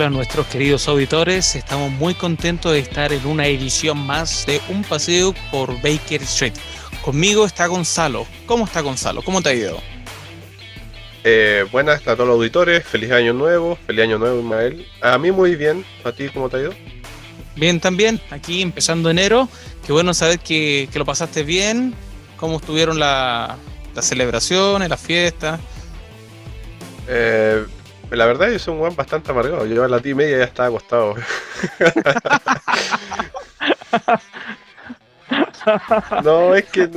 hola a nuestros queridos auditores. Estamos muy contentos de estar en una edición más de Un Paseo por Baker Street. Conmigo está Gonzalo. ¿Cómo está Gonzalo? ¿Cómo te ha ido? Eh, buenas a todos los auditores, feliz año nuevo, feliz año nuevo Ismael. A mí muy bien, ¿a ti cómo te ha ido? Bien también, aquí empezando enero. Qué bueno saber que, lo pasaste bien, cómo estuvieron las celebraciones, las fiestas. Eh, la verdad, yo soy un weón bastante amargado. Yo a las 10 y media ya estaba acostado. no, es que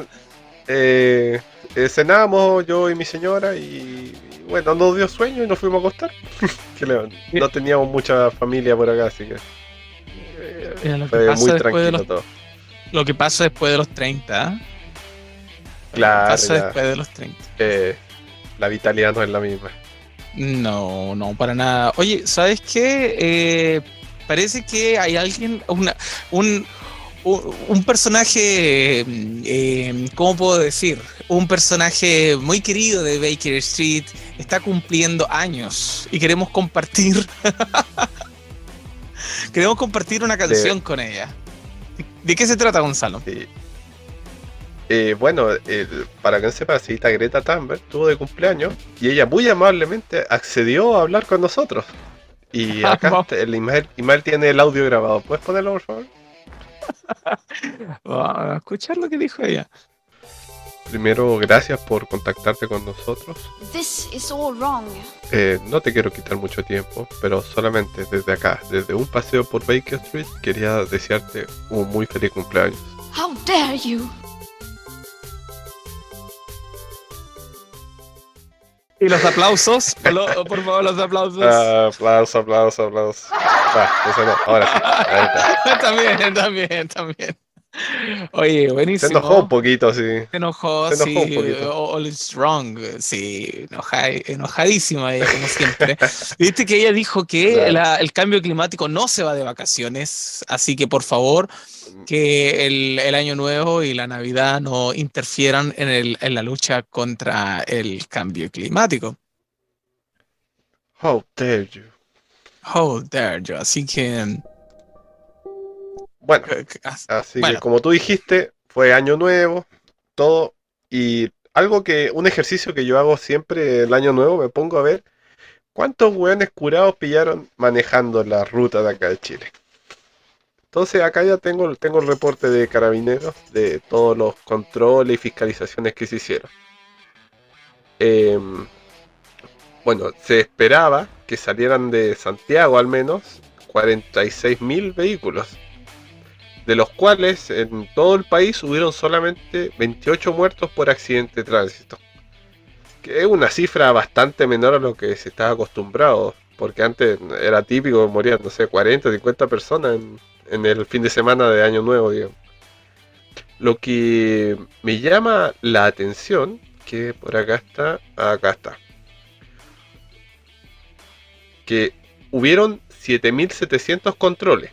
eh, eh, cenábamos yo y mi señora y, bueno, nos dio sueño y nos fuimos a acostar. no teníamos mucha familia por acá, así que eh, fue muy tranquilo todo. Lo que pasa después de los 30. Claro. Lo que pasa después de los 30. la vitalidad no es la misma. No, no, para nada. Oye, ¿sabes qué? Eh, parece que hay alguien, una, un, un, personaje, eh, ¿cómo puedo decir? Un personaje muy querido de Baker Street está cumpliendo años y queremos compartir. queremos compartir una canción con ella. ¿De qué se trata, Gonzalo? Sí. Eh, bueno, para que no sepa, señorita Greta Thunberg tuvo de cumpleaños y ella muy amablemente accedió a hablar con nosotros. Y acá el Imael, tiene el audio grabado. ¿Puedes ponerlo, por favor? Vamos a escuchar lo que dijo ella. Primero, gracias por contactarte con nosotros. Eh, no te quiero quitar mucho tiempo, pero solamente desde acá, desde un paseo por Baker Street, quería desearte un muy feliz cumpleaños. How dare you! Y los aplausos, por favor, los aplausos. Ah, aplausos, aplausos, aplausos. no. Ahora sí. también, también, también. Oye, buenísimo. Se enojó un poquito, sí. Se enojó, Se enojó sí. Un All is wrong. Sí, enojadísima ella, como siempre. Viste que ella dijo que el cambio climático no se va de vacaciones, así que por favor, que el, el año nuevo y la Navidad no interfieran en, el, en la lucha contra el cambio climático. How dare you. How dare you. Así que bueno, así que como tú dijiste, fue año nuevo, todo, y algo que, un ejercicio que yo hago siempre el año nuevo, me pongo a ver cuántos hueones curados pillaron manejando la ruta de acá de Chile. Entonces acá ya tengo, tengo el reporte de carabineros de todos los controles y fiscalizaciones que se hicieron. Em, bueno, se esperaba que salieran de Santiago al menos 46.000 vehículos de los cuales en todo el país hubieron solamente 28 muertos por accidente de tránsito. Que es una cifra bastante menor a lo que se estaba acostumbrado, porque antes era típico morían, no sé, 40, 50 personas en, el fin de semana de Año Nuevo, digamos. Lo que me llama la atención, que por acá está, acá está, que hubieron 7.700 controles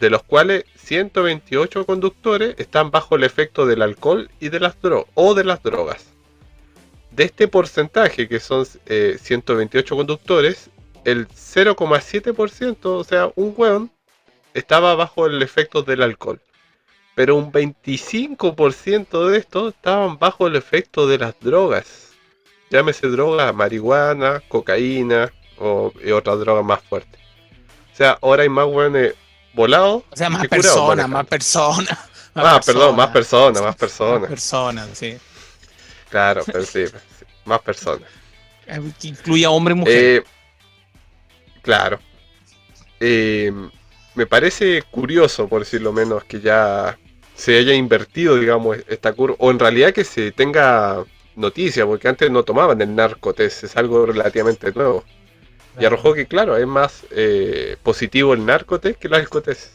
de los cuales 128 conductores están bajo el efecto del alcohol y de las o de las drogas. De este porcentaje, que son 128 eh, conductores, el 0,7%, o sea, un hueón, estaba bajo el efecto del alcohol. Pero un 25% de estos estaban bajo el efecto de las drogas. Llámese droga, marihuana, cocaína o otras drogas más fuertes. O sea, ahora hay más hueones volado. O sea, más personas, más personas. Ah, perdón, más personas, más personas. Más personas, sí. Claro, pero sí, más personas. Que incluya hombre y mujer. Eh, claro. Eh, me parece curioso, por decirlo menos, que ya se haya invertido, digamos, esta curva, o en realidad que se tenga noticia, porque antes no tomaban el narcotest, es algo relativamente nuevo. Y arrojó que, claro, es más eh, positivo el narcotest que el alcotest.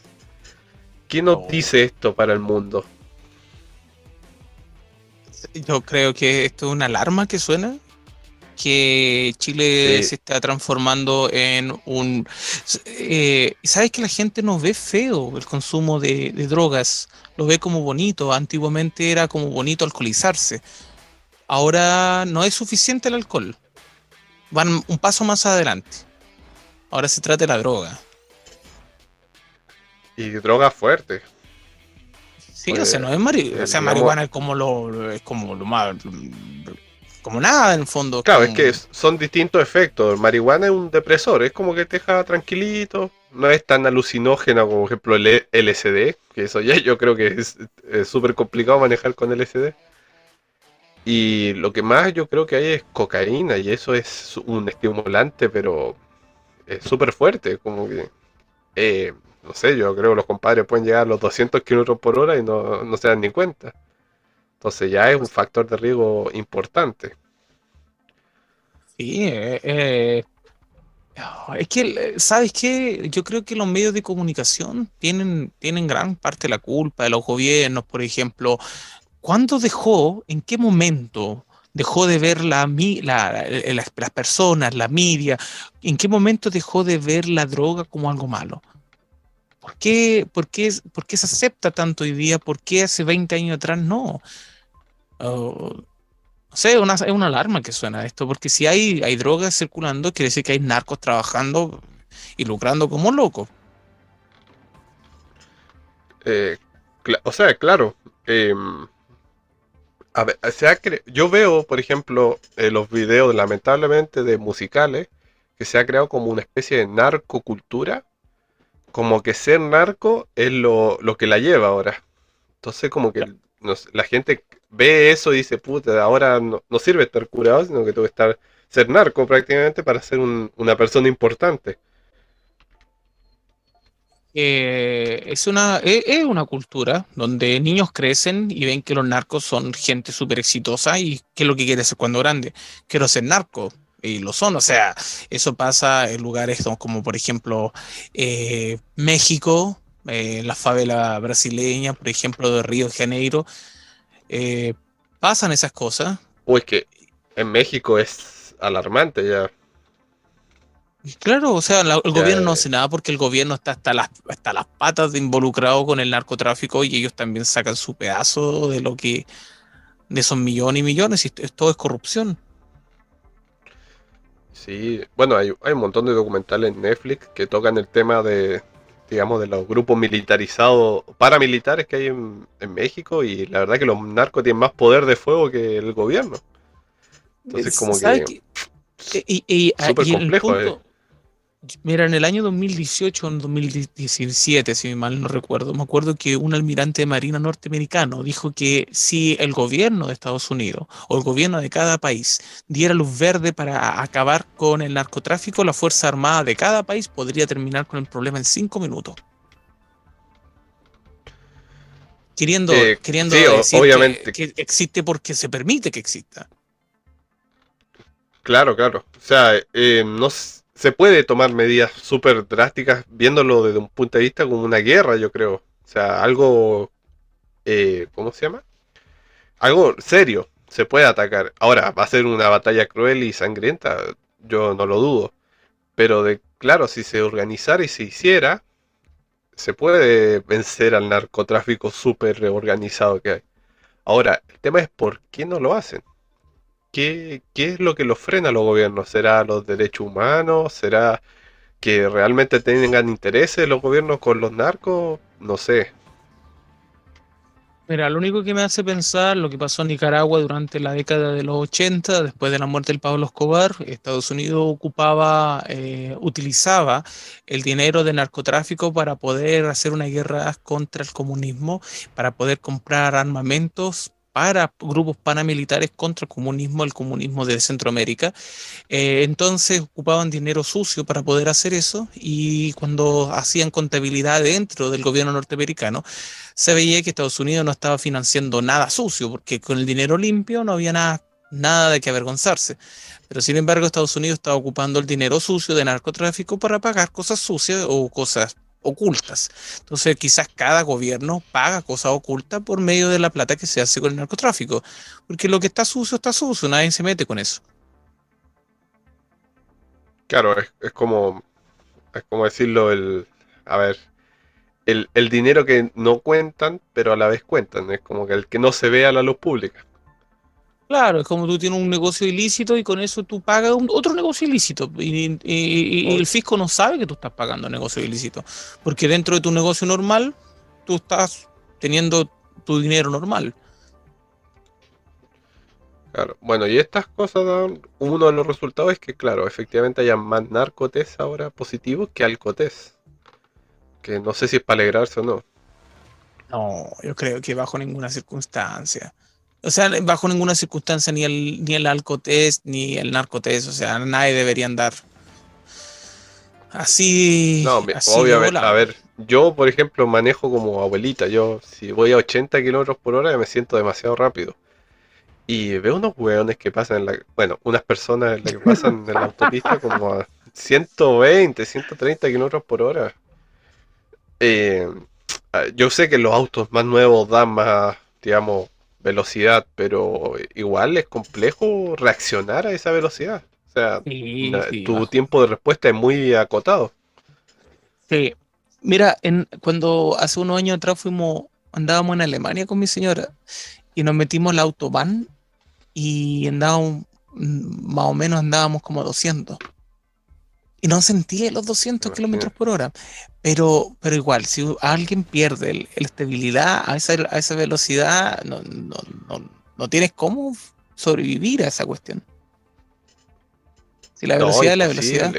¿Quién nos oh. dice esto para el mundo? Yo creo que esto es una alarma que suena. Que Chile se está transformando en un. Eh, ¿Sabes que la gente no ve feo el consumo de, de drogas? Lo ve como bonito. Antiguamente era como bonito alcoholizarse. Ahora no es suficiente el alcohol van un paso más adelante. ahora se trata de la droga. Y droga fuerte. Sí, o sea, pues, no es marihuana. O sea, marihuana es como lo, es como lo más. Como nada en el fondo. Claro, es que son distintos efectos. Marihuana es un depresor, es como que te deja tranquilito. No es tan alucinógena como, por ejemplo, el LSD, que eso ya yo creo que es súper complicado manejar con LSD. Y lo que más yo creo que hay es cocaína, y eso es un estimulante, pero es súper fuerte. Como que. Eh, no sé, yo creo que los compadres pueden llegar a los 200 kilómetros por hora y no, se dan ni cuenta. Entonces ya es un factor de riesgo importante. Sí, eh, eh, es que, ¿sabes qué? Yo creo que los medios de comunicación tienen, tienen gran parte de la culpa de los gobiernos, por ejemplo. ¿Cuándo dejó, en qué momento dejó de ver la, la, las personas, la media? ¿En qué momento dejó de ver la droga como algo malo? ¿Por qué, por, qué, por qué se acepta tanto hoy día? ¿Por qué hace 20 años atrás no? Oh, no sé, una, es una alarma que suena esto, porque si hay, hay drogas circulando, quiere decir que hay narcos trabajando y lucrando como locos. Eh, o sea, claro. Em, a ver, yo veo, por ejemplo, eh, los videos, lamentablemente, de musicales, que se ha creado como una especie de narcocultura como que ser narco es lo, que la lleva ahora. Entonces como que la gente ve eso y dice, puta, ahora no, sirve estar curado, sino que tengo que estar, ser narco prácticamente para ser una persona importante. Eh, es, una, es, una cultura donde niños crecen y ven que los narcos son gente súper exitosa y qué es lo que quiere ser cuando grande. Quiero ser narco y lo son. O sea, eso pasa en lugares como, por ejemplo, eh, México, eh, la favela brasileña, por ejemplo, de Río de Janeiro. Pasan esas cosas. Uy, que en México es alarmante ya. Claro, o sea, el gobierno no hace nada porque el gobierno está hasta las, hasta las patas de involucrado con el narcotráfico y ellos también sacan su pedazo de lo que, de esos millones y millones, y todo es corrupción. Sí, bueno, hay, un montón de documentales en Netflix que tocan el tema de, digamos, de los grupos militarizados, paramilitares que hay en, México y la verdad que los narcos tienen más poder de fuego que el gobierno. Entonces, como que... Y, y, complejo. Mira, en el año 2018 o en 2017, si mal no recuerdo, me acuerdo que un almirante de marina norteamericano dijo que si el gobierno de Estados Unidos o el gobierno de cada país diera luz verde para acabar con el narcotráfico, la Fuerza Armada de cada país podría terminar con el problema en cinco minutos. Queriendo, eh, queriendo decir Que, existe porque se permite que exista. Claro, claro. O sea, eh, no se puede tomar medidas súper drásticas viéndolo desde un punto de vista como una guerra, yo creo. O sea, algo, eh, ¿cómo se llama? Algo serio, se puede atacar. Ahora, va a ser una batalla cruel y sangrienta, yo no lo dudo. Pero de claro, si se organizara y se hiciera, se puede vencer al narcotráfico súper organizado que hay. Ahora, el tema es por qué no lo hacen. ¿Qué, es lo que los frena a los gobiernos? ¿Será los derechos humanos? ¿Será que realmente tengan intereses los gobiernos con los narcos? No sé. Mira, lo único que me hace pensar lo que pasó en Nicaragua durante la década de los 80, después de la muerte del Pablo Escobar, Estados Unidos ocupaba, eh, utilizaba el dinero de narcotráfico para poder hacer una guerra contra el comunismo, para poder comprar armamentos para grupos paramilitares contra el comunismo, el comunismo de Centroamérica. Eh, entonces ocupaban dinero sucio para poder hacer eso y cuando hacían contabilidad dentro del gobierno norteamericano, se veía que Estados Unidos no estaba financiando nada sucio, porque con el dinero limpio no había nada, nada de que avergonzarse. Pero sin embargo, Estados Unidos estaba ocupando el dinero sucio de narcotráfico para pagar cosas sucias o cosas ocultas. Entonces, quizás cada gobierno paga cosas ocultas por medio de la plata que se hace con el narcotráfico, porque lo que está sucio está sucio, nadie se mete con eso. Claro, es, como es como decirlo el a ver, el, el, dinero que no cuentan, pero a la vez cuentan, es como que el que no se ve a la luz pública. Claro, es como tú tienes un negocio ilícito y con eso tú pagas otro negocio ilícito. Y, el fisco no sabe que tú estás pagando negocio ilícito. Porque dentro de tu negocio normal, tú estás teniendo tu dinero normal. Claro, bueno, y estas cosas dan, uno de los resultados es que, claro, efectivamente haya más narcotés ahora positivos que alcotés. Que no sé si es para alegrarse o no. No, yo creo que bajo ninguna circunstancia. O sea, bajo ninguna circunstancia ni el, ni el alcotest ni el narcotest, o sea, nadie debería andar así. No, obviamente, a ver, yo por ejemplo manejo como abuelita, yo si voy a 80 kilómetros por hora me siento demasiado rápido. Y veo unos hueones que pasan en la, bueno, unas personas que pasan en la autopista como a 120, 130 kilómetros por hora. Eh, yo sé que los autos más nuevos dan más, digamos, velocidad, pero igual es complejo reaccionar a esa velocidad. O sea, tu tiempo de respuesta es muy acotado. Sí. Mira, en, cuando hace unos años atrás fuimos, andábamos en Alemania con mi señora y nos metimos la autobahn y andábamos, mm, más o menos andábamos como 200 y no sentí los 200 kilómetros por hora. Pero, pero igual, si alguien pierde la estabilidad a esa, a esa velocidad, no, no, no, no, tienes cómo sobrevivir a esa cuestión. Si la velocidad es la velocidad.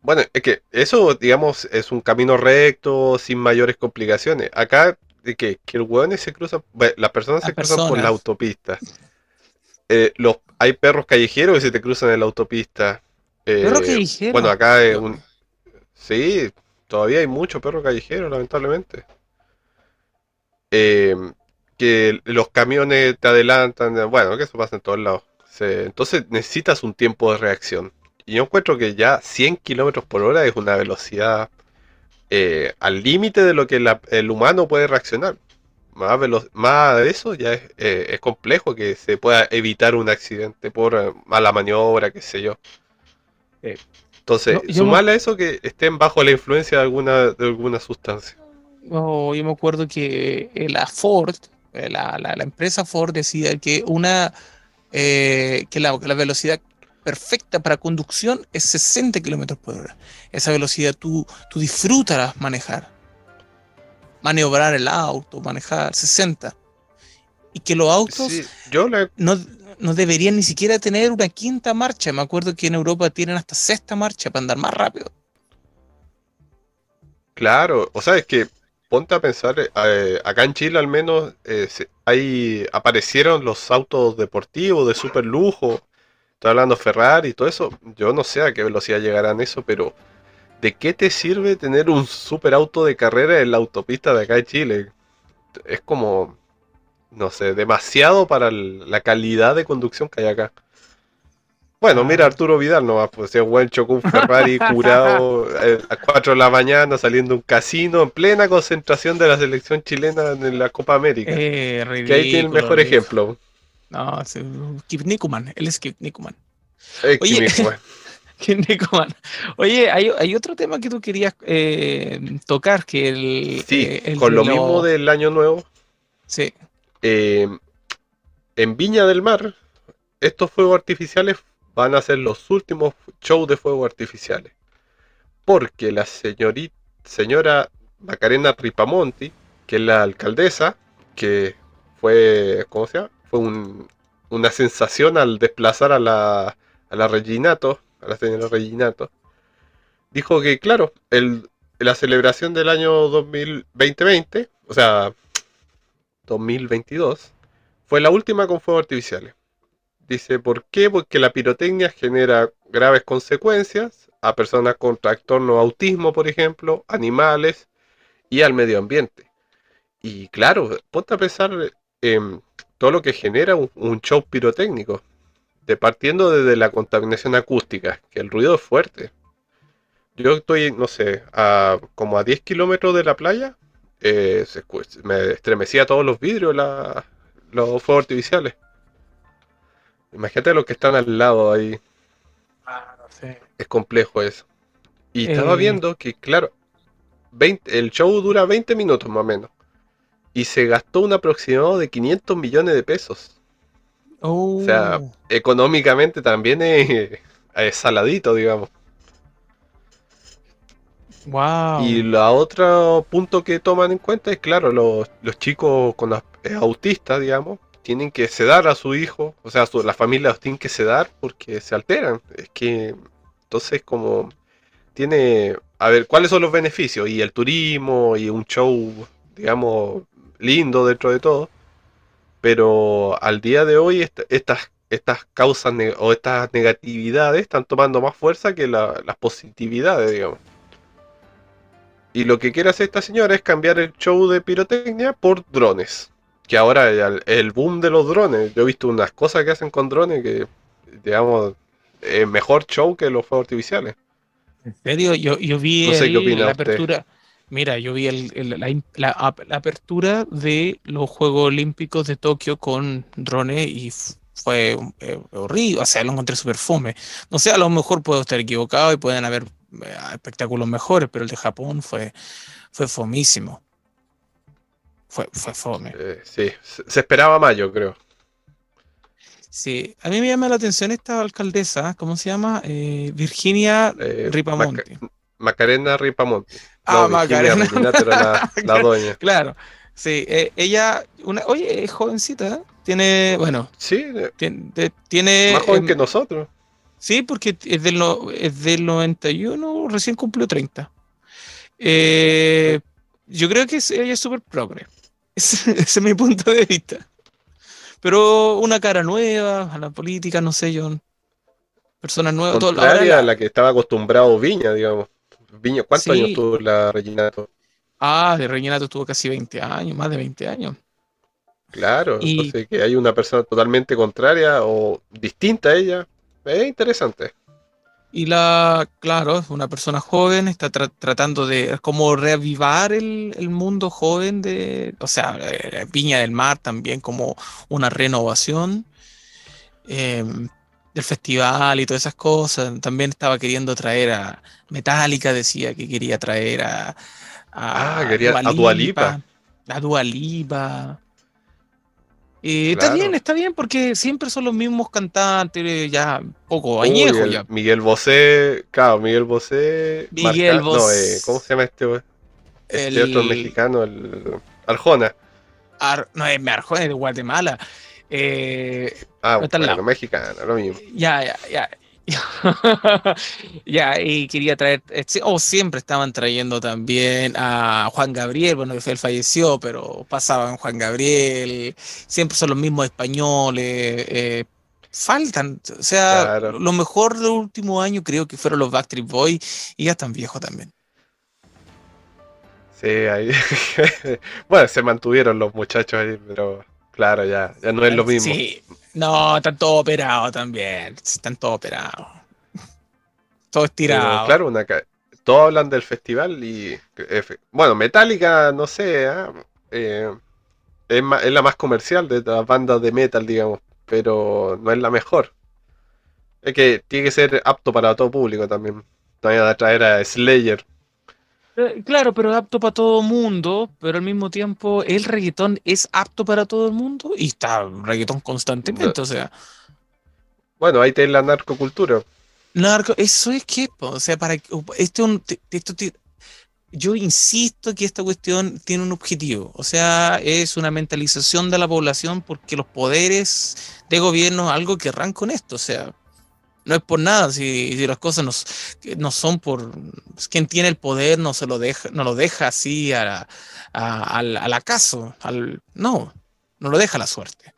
Bueno, es que eso, digamos, es un camino recto, sin mayores complicaciones. Acá, de que, que el hueones se cruzan, las personas se cruzan por la autopista. Eh, los, hay perros callejeros que se te cruzan en la autopista. Perro eh, callejero. Bueno, acá es un. Sí, todavía hay mucho perro callejero, lamentablemente. Eh, que los camiones te adelantan, bueno, que eso pasa en todos lados. entonces necesitas un tiempo de reacción. Y yo encuentro que ya 100 kilómetros por hora es una velocidad eh, al límite de lo que el humano puede reaccionar. Más, más de eso ya es, es complejo que se pueda evitar un accidente por mala maniobra, qué sé yo. Entonces, no, a eso que estén bajo la influencia de alguna, de alguna sustancia. yo me acuerdo que eh, la Ford, eh, la, la, empresa Ford decía que una eh, que, la, la, velocidad perfecta para conducción es 60 kilómetros por hora. Esa velocidad tú, tú disfrutarás manejar. Maniobrar el auto, manejar 60. Y que los autos yo no, no deberían ni siquiera tener una quinta marcha. Me acuerdo que en Europa tienen hasta sexta marcha para andar más rápido. Claro, o sea, es que ponte a pensar, eh, acá en Chile al menos eh, aparecieron los autos deportivos de super lujo. Estoy hablando Ferrari y todo eso. Yo no sé a qué velocidad llegarán eso, pero ¿de qué te sirve tener un super auto de carrera en la autopista de acá de Chile? Es como no sé, demasiado para la calidad de conducción que hay acá. Bueno, mira Arturo Vidal no pues ese buen chocó un Ferrari curado eh, a 4 de la mañana saliendo de un casino en plena concentración de la selección chilena en la Copa América. Eh, que ahí tiene el mejor ejemplo. No, es Kip Nikuman, él es Kip Nikuman. Eh, Oye, Oye, hay, hay, otro tema que tú querías eh, tocar, que el... Sí, con lo mismo del año nuevo. Sí. Eh, en Viña del Mar, estos fuegos artificiales van a ser los últimos shows de fuegos artificiales. Porque la señorita, señora Macarena Ripamonti, que es la alcaldesa, que fue, ¿cómo se llama? Fue una sensación al desplazar a la, a la Reginato, a la señora Reginato, dijo que, claro, la celebración del año 2020, o sea, 2022, fue la última con fuegos artificiales. Dice, ¿por qué? Porque la pirotecnia genera graves consecuencias a personas con trastorno autismo, por ejemplo, animales y al medio ambiente. Y claro, ponte a pensar en todo lo que genera un, show pirotécnico, de partiendo desde la contaminación acústica, que el ruido es fuerte. Yo estoy, no sé, a, como a 10 kilómetros de la playa eh, me estremecía todos los vidrios, los fuegos artificiales. Imagínate los que están al lado ahí. Ah, es complejo eso. Y estaba eh. viendo que, claro, el show dura 20 minutos más o menos. Y se gastó un aproximado de 500 millones de pesos O sea, oh. económicamente también es, saladito, digamos. Y la otro punto que toman en cuenta es, claro, los, chicos con eh, autistas, digamos, tienen que sedar a su hijo, o sea, la familia los tiene que sedar porque se alteran. Es que, entonces, como tiene, a ver, ¿cuáles son los beneficios? Y el turismo y un show, digamos, lindo dentro de todo. Pero al día de hoy estas, estas causas o estas negatividades están tomando más fuerza que las positividades, digamos. Y lo que quiere hacer esta señora es cambiar el show de pirotecnia por drones. Que ahora el, el boom de los drones, yo he visto unas cosas que hacen con drones que, digamos, es mejor show que los fuegos artificiales. ¿En serio? Yo, yo vi la apertura. Mira, yo vi la, apertura de los Juegos Olímpicos de Tokio con drones y fue eh, horrible, o sea, lo encontré súper fome. No sé, a lo mejor puedo estar equivocado y pueden haber espectáculos mejores, pero el de Japón fue, fue fomísimo. Fue, fue fome. Eh, sí, se esperaba más, yo creo. Sí, a mí me llama la atención esta alcaldesa, ¿cómo se llama? Virginia Ripamonti. Macarena Ripamonti. Ah, Macarena. la, la doña. claro. Sí, eh, ella, una, oye, es jovencita, tiene, bueno. Sí, tiene. Más joven que nosotros. Sí, porque es del, es del 91, recién cumplió 30. Eh, yo creo que ella es súper progre. Ese, es mi punto de vista. Pero una cara nueva a la política, no sé, yo. Personas nuevas. Contraria a la que estaba acostumbrado Viña, digamos. Viña, ¿cuántos años tuvo la Reginato? Ah, de Reginato tuvo casi 20 años, más de 20 años. Claro, entonces que hay una persona totalmente contraria o distinta a ella, es interesante. Y la, claro, es una persona joven, está tratando de como reavivar el, mundo joven de, o sea, eh, Viña del Mar también como una renovación. Eh, del festival y todas esas cosas. También estaba queriendo traer a Metallica, decía que quería traer a. ah, quería a Dualipa. A Dualipa. Eh, Está bien, está bien, porque siempre son los mismos cantantes, ya poco añejos. ya. Miguel Bosé, claro, Miguel Bosé. Miguel Bosé. Eh, ¿Cómo se llama este? Este otro mexicano, el Arjona. no, es Arjona, es de Guatemala. Eh, ah, bueno, mexicano, lo mismo. Ya, ya, ya. ya, y quería traer, eh, o siempre estaban trayendo también a Juan Gabriel, bueno, él falleció, pero pasaban Juan Gabriel, siempre son los mismos españoles, eh, faltan, o sea, lo mejor del último año creo que fueron los Backstreet Boys y ya están viejos también. Sí, ahí, bueno, se mantuvieron los muchachos ahí, pero Claro, ya, ya no es lo mismo. Sí, no, están todos operados también. Están todos operados. Todo estirado. claro, una, todos hablan del festival y. Bueno, Metallica, no sé, ¿ah? eh, es, la más comercial de las bandas de metal, digamos, pero no es la mejor. Es que tiene que ser apto para todo público también. Voy a traer a Slayer. Eh, claro, pero apto para todo el mundo, pero al mismo tiempo el reggaetón es apto para todo el mundo y está reggaetón constantemente, o sea. Bueno, ahí tenés la narcocultura. Narco, eso es que, o sea, para esto, esto, yo insisto que esta cuestión tiene un objetivo, o sea, es una mentalización de la población porque los poderes de gobierno algo querrán con esto, o sea, no es por nada, si, las cosas no, son por quien tiene el poder, no se lo deja, no lo deja así a, al, acaso, al, no, no lo deja la suerte.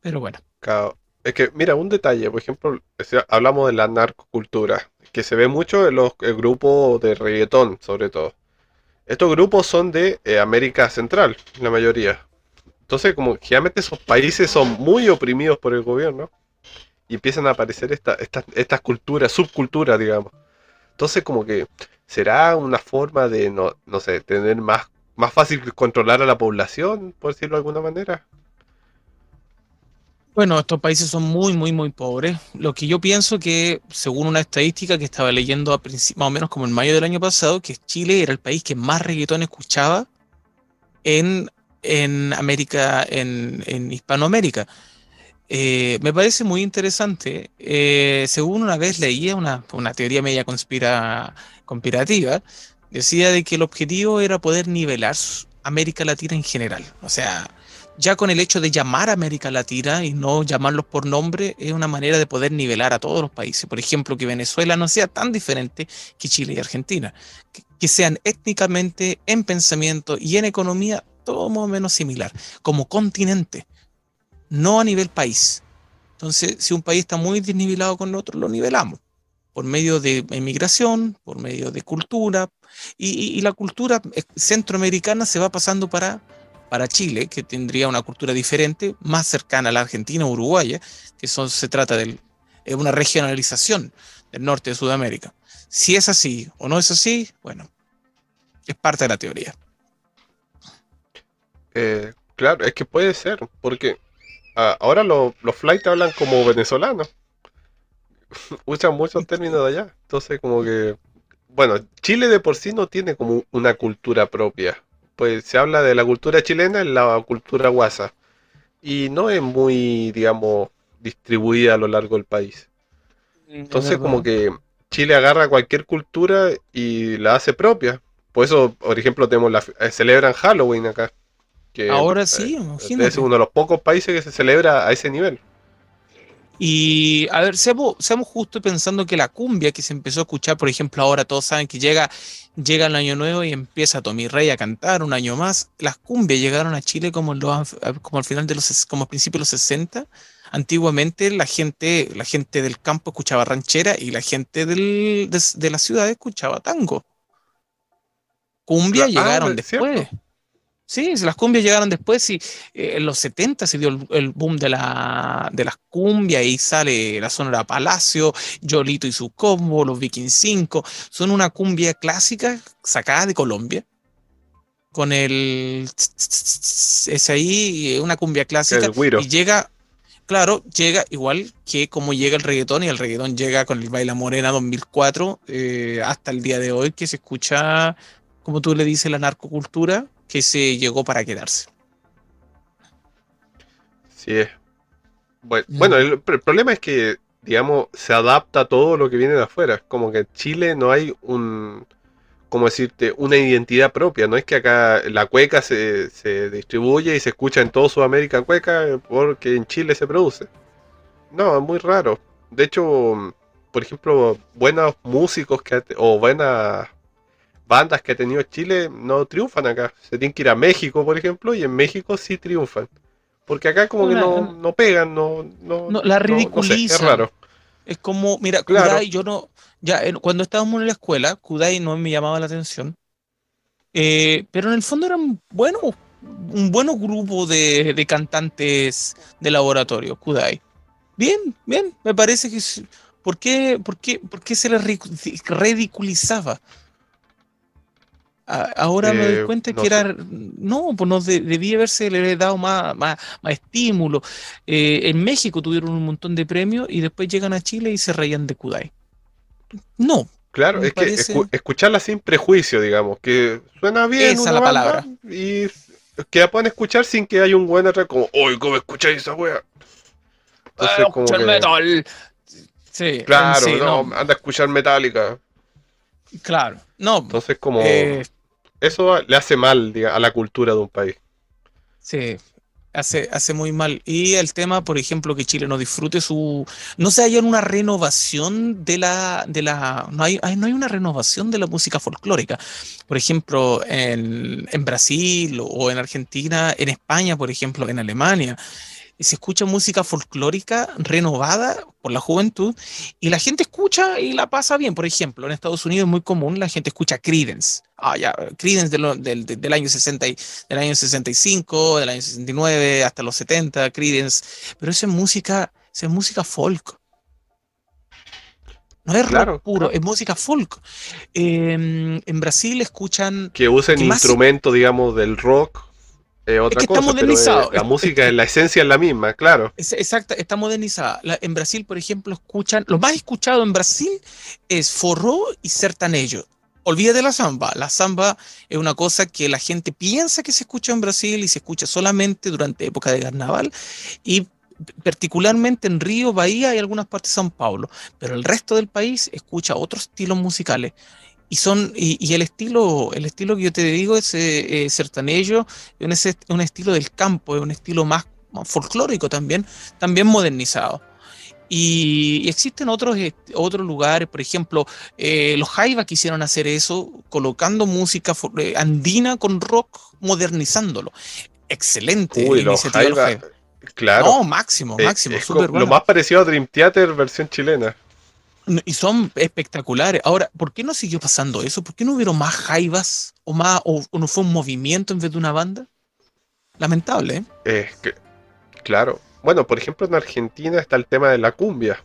Pero bueno. Es que, mira, un detalle, por ejemplo, hablamos de la narcocultura, que se ve mucho en los grupos de reggaetón, sobre todo. Estos grupos son de eh, América Central, la mayoría. Entonces, como generalmente esos países son muy oprimidos por el gobierno y empiezan a aparecer estas esta, culturas, subculturas, digamos. Entonces, como que será una forma de, no, no sé, tener más, más fácil controlar a la población, por decirlo de alguna manera. Bueno, estos países son muy, muy, muy pobres. Lo que yo pienso que, según una estadística que estaba leyendo a más o menos como en mayo del año pasado, que Chile era el país que más reggaetón escuchaba en, en América, en, en Hispanoamérica. Eh, me parece muy interesante. Eh, según una vez leía una, teoría media conspira, conspirativa, decía de que el objetivo era poder nivelar América Latina en general. O sea, ya con el hecho de llamar a América Latina y no llamarlos por nombre es una manera de poder nivelar a todos los países. Por ejemplo, que Venezuela no sea tan diferente que Chile y Argentina, que, que sean étnicamente, en pensamiento y en economía todo más o menos similar, como continente no a nivel país. Entonces, si un país está muy desnivelado con otro, lo nivelamos por medio de inmigración, por medio de cultura, y, la cultura centroamericana se va pasando para, para Chile, que tendría una cultura diferente, más cercana a la Argentina o Uruguaya, que son, se trata de una regionalización del norte de Sudamérica. Si es así o no es así, bueno, es parte de la teoría. Eh, claro, es que puede ser, porque ahora los flights hablan como venezolanos. Usan muchos términos de allá. Entonces, como que. Bueno, Chile de por sí no tiene como una cultura propia. Pues se habla de la cultura chilena en la cultura guasa. Y no es muy, digamos, distribuida a lo largo del país. Entonces, como que Chile agarra cualquier cultura y la hace propia. Por eso, por ejemplo, tenemos la, eh, celebran Halloween acá. Ahora sí, eh, imagínate. Es uno de los pocos países que se celebra a ese nivel. Y a ver, seamos, seamos justo pensando que la cumbia que se empezó a escuchar, por ejemplo, ahora todos saben que llega, llega el año nuevo y empieza Tommy Rey a cantar un año más. Las cumbias llegaron a Chile como, como al final de los, como a principios de los 60. Antiguamente la gente, la gente del campo escuchaba ranchera y la gente del, de, la ciudad escuchaba tango. Cumbia ah, llegaron después. Sí, las cumbias llegaron después y eh, en los 70 se dio el, boom de, la, de las cumbias y sale la Sonora Palacio, Yolito y su combo, los Viking 5. Son una cumbia clásica sacada de Colombia. Con el... Es ahí una cumbia clásica. y llega, claro, llega igual que como llega el reggaetón y el reggaetón llega con el Baila Morena 2004 eh, hasta el día de hoy que se escucha, como tú le dices, la narcocultura que se llegó para quedarse. Sí, es. Bueno, mm. el, problema es que, digamos, se adapta a todo lo que viene de afuera. Como que en Chile no hay un, como decirte, una identidad propia. No es que acá la cueca se, se distribuye y se escucha en todo Sudamérica cueca porque en Chile se produce. No, es muy raro. De hecho, por ejemplo, buenos músicos que, o buenas bandas que ha tenido Chile no triunfan acá. Se tienen que ir a México, por ejemplo, y en México sí triunfan. Porque acá como que no, pegan, no, no, La ridiculizan. es raro. Es como, mira, Kudai, yo no, ya cuando estábamos en la escuela, Kudai no me llamaba la atención. Eh, pero en el fondo eran buenos, un buen grupo de, de, cantantes de laboratorio, Kudai. Bien, bien, me parece que... ¿Por qué, por qué, por qué se les ridiculizaba? Ahora me doy eh, cuenta que era. No, pues no debía haberse le dado más, más, estímulo. Eh, en México tuvieron un montón de premios y después llegan a Chile y se reían de Kudai. No. Claro, es que escucharla sin prejuicio, digamos, que suena bien. Esa la palabra. Y que la pueden escuchar sin que haya un buen atrás, como, uy, ¿cómo escucháis esa wea? Entonces, como que... metal. Sí, claro, no, anda a escuchar Metallica. Claro, no. Entonces, como. Eh, eso le hace mal a la cultura de un país. Sí, hace, hace muy mal. Y el tema, por ejemplo, que Chile no disfrute su. No se haya una renovación de la. De la no, hay, no hay una renovación de la música folclórica. Por ejemplo, en, en Brasil o en Argentina, en España, por ejemplo, en Alemania se escucha música folclórica renovada por la juventud y la gente escucha y la pasa bien. Por ejemplo, en Estados Unidos es muy común, la gente escucha Creedence. Ah, ya, Creedence del, del, año 60 del año 65, del año 69 hasta los 70, Creedence. Pero esa es música, esa es música folk. No es rock puro, es música folk. Em, en Brasil escuchan... Que usen instrumentos, digamos, del rock otra está modernizado. la música, la esencia es la misma, claro. exacto, está modernizada. en Brasil, por ejemplo, escuchan, lo más escuchado en Brasil es forró y sertanejo. Olvídate la samba. La samba es una cosa que la gente piensa que se escucha en Brasil y se escucha solamente durante época de carnaval. Y particularmente en Río, Bahía y algunas partes de São Paulo, pero el resto del país escucha otros estilos musicales. Y, son, y, el, estilo, el estilo que yo te digo es eh, eh sertanejo, es un estilo del campo, es un estilo más, folclórico también, también modernizado. Y, existen otros, otros lugares, por ejemplo, eh, los Jaiba quisieron hacer eso, colocando música eh, andina con rock, modernizándolo. Excelente Uy, los Jaiba, Claro. No, máximo, máximo. Lo más parecido a Dream Theater versión chilena. Y son espectaculares. Ahora, ¿por qué no siguió pasando eso? ¿Por qué no hubieron más jaivas o más o, no fue un movimiento en vez de una banda? Lamentable, ¿eh? que, claro. Bueno, por ejemplo, en Argentina está el tema de la cumbia.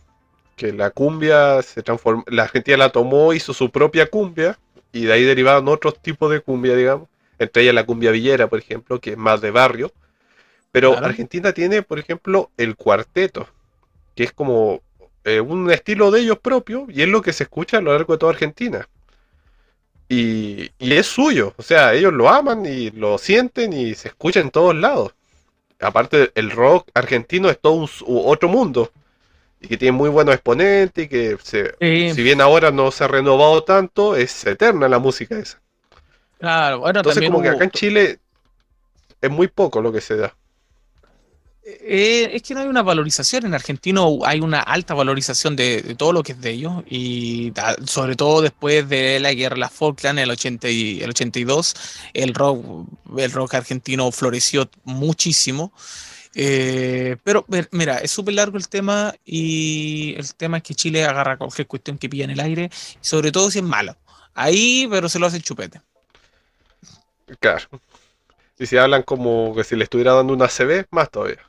Que la cumbia se transformó. La Argentina la tomó, hizo su propia cumbia. Y de ahí derivaron otros tipos de cumbia, digamos. Entre ellas la cumbia villera, por ejemplo, que es más de barrio. Pero Argentina tiene, por ejemplo, el cuarteto, que es como eh, un estilo de ellos propio y es lo que se escucha a lo largo de toda Argentina. Y, es suyo, o sea, ellos lo aman y lo sienten y se escucha en todos lados. Aparte, el rock argentino es todo un, otro mundo y que tiene muy buenos exponentes y que si bien ahora no se ha renovado tanto, es eterna la música esa. Claro, bueno, Entonces como que acá en Chile es muy poco lo que se da. Eh, es que no hay una valorización. En argentino hay una alta valorización de, todo lo que es de ellos. Y sobre todo después de la guerra de las Falkland, el, 80 y, el 82, el rock, el rock argentino floreció muchísimo. Eh, pero mira, es súper largo el tema y el tema es que Chile agarra cualquier cuestión que pilla en el aire, sobre todo si es malo. Ahí, pero se lo hace el chupete. Claro. Y si hablan como que si le estuviera dando una CB, más todavía.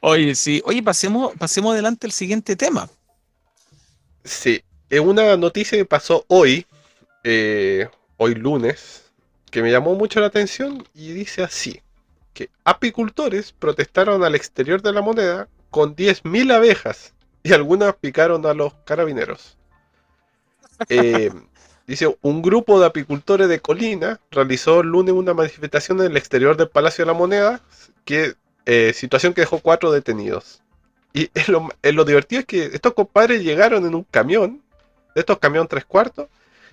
Oye, sí. Oye, pasemos, pasemos adelante al siguiente tema. Sí, es una noticia que pasó hoy, eh, hoy lunes, que me llamó mucho la atención y dice así, que apicultores protestaron al exterior de la moneda con 10.000 abejas y algunas picaron a los carabineros. Eh, Dice, un grupo de apicultores de Colina realizó el lunes una manifestación en el exterior del Palacio de la Moneda, que, eh, situación que dejó cuatro detenidos. Y lo, divertido es que estos compadres llegaron en un camión, de estos camiones tres cuartos,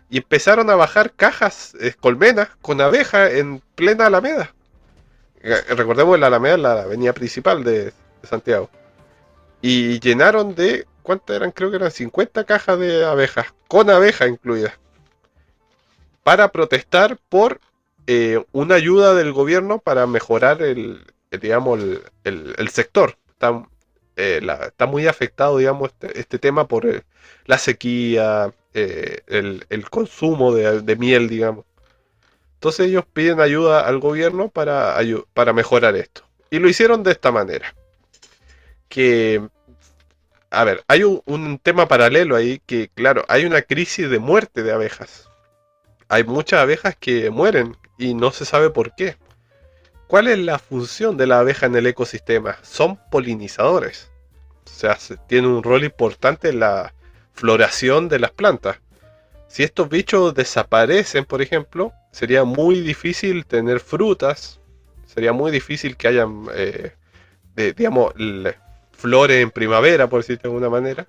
y empezaron a bajar cajas, eh, colmenas, con abejas en plena Alameda. Recordemos la Alameda la avenida principal de, de Santiago. Y llenaron de, ¿cuántas eran? Creo que eran 50 cajas de abejas, con abejas incluidas para protestar por eh, una ayuda del gobierno para mejorar el, digamos, el, sector. Está, eh, está, muy afectado, digamos, este, este tema por eh, la sequía, el, consumo de, miel, digamos. Entonces ellos piden ayuda al gobierno para, para mejorar esto. Y lo hicieron de esta manera. Que, a ver, hay un tema paralelo ahí que, claro, hay una crisis de muerte de abejas hay muchas abejas que mueren y no se sabe por qué. ¿Cuál es la función de la abeja en el ecosistema? Son polinizadores. O sea, tienen un rol importante en la floración de las plantas. Si estos bichos desaparecen, por ejemplo, sería muy difícil tener frutas. Sería muy difícil que hayan, eh, digamos, flores en primavera, por decirlo de alguna manera.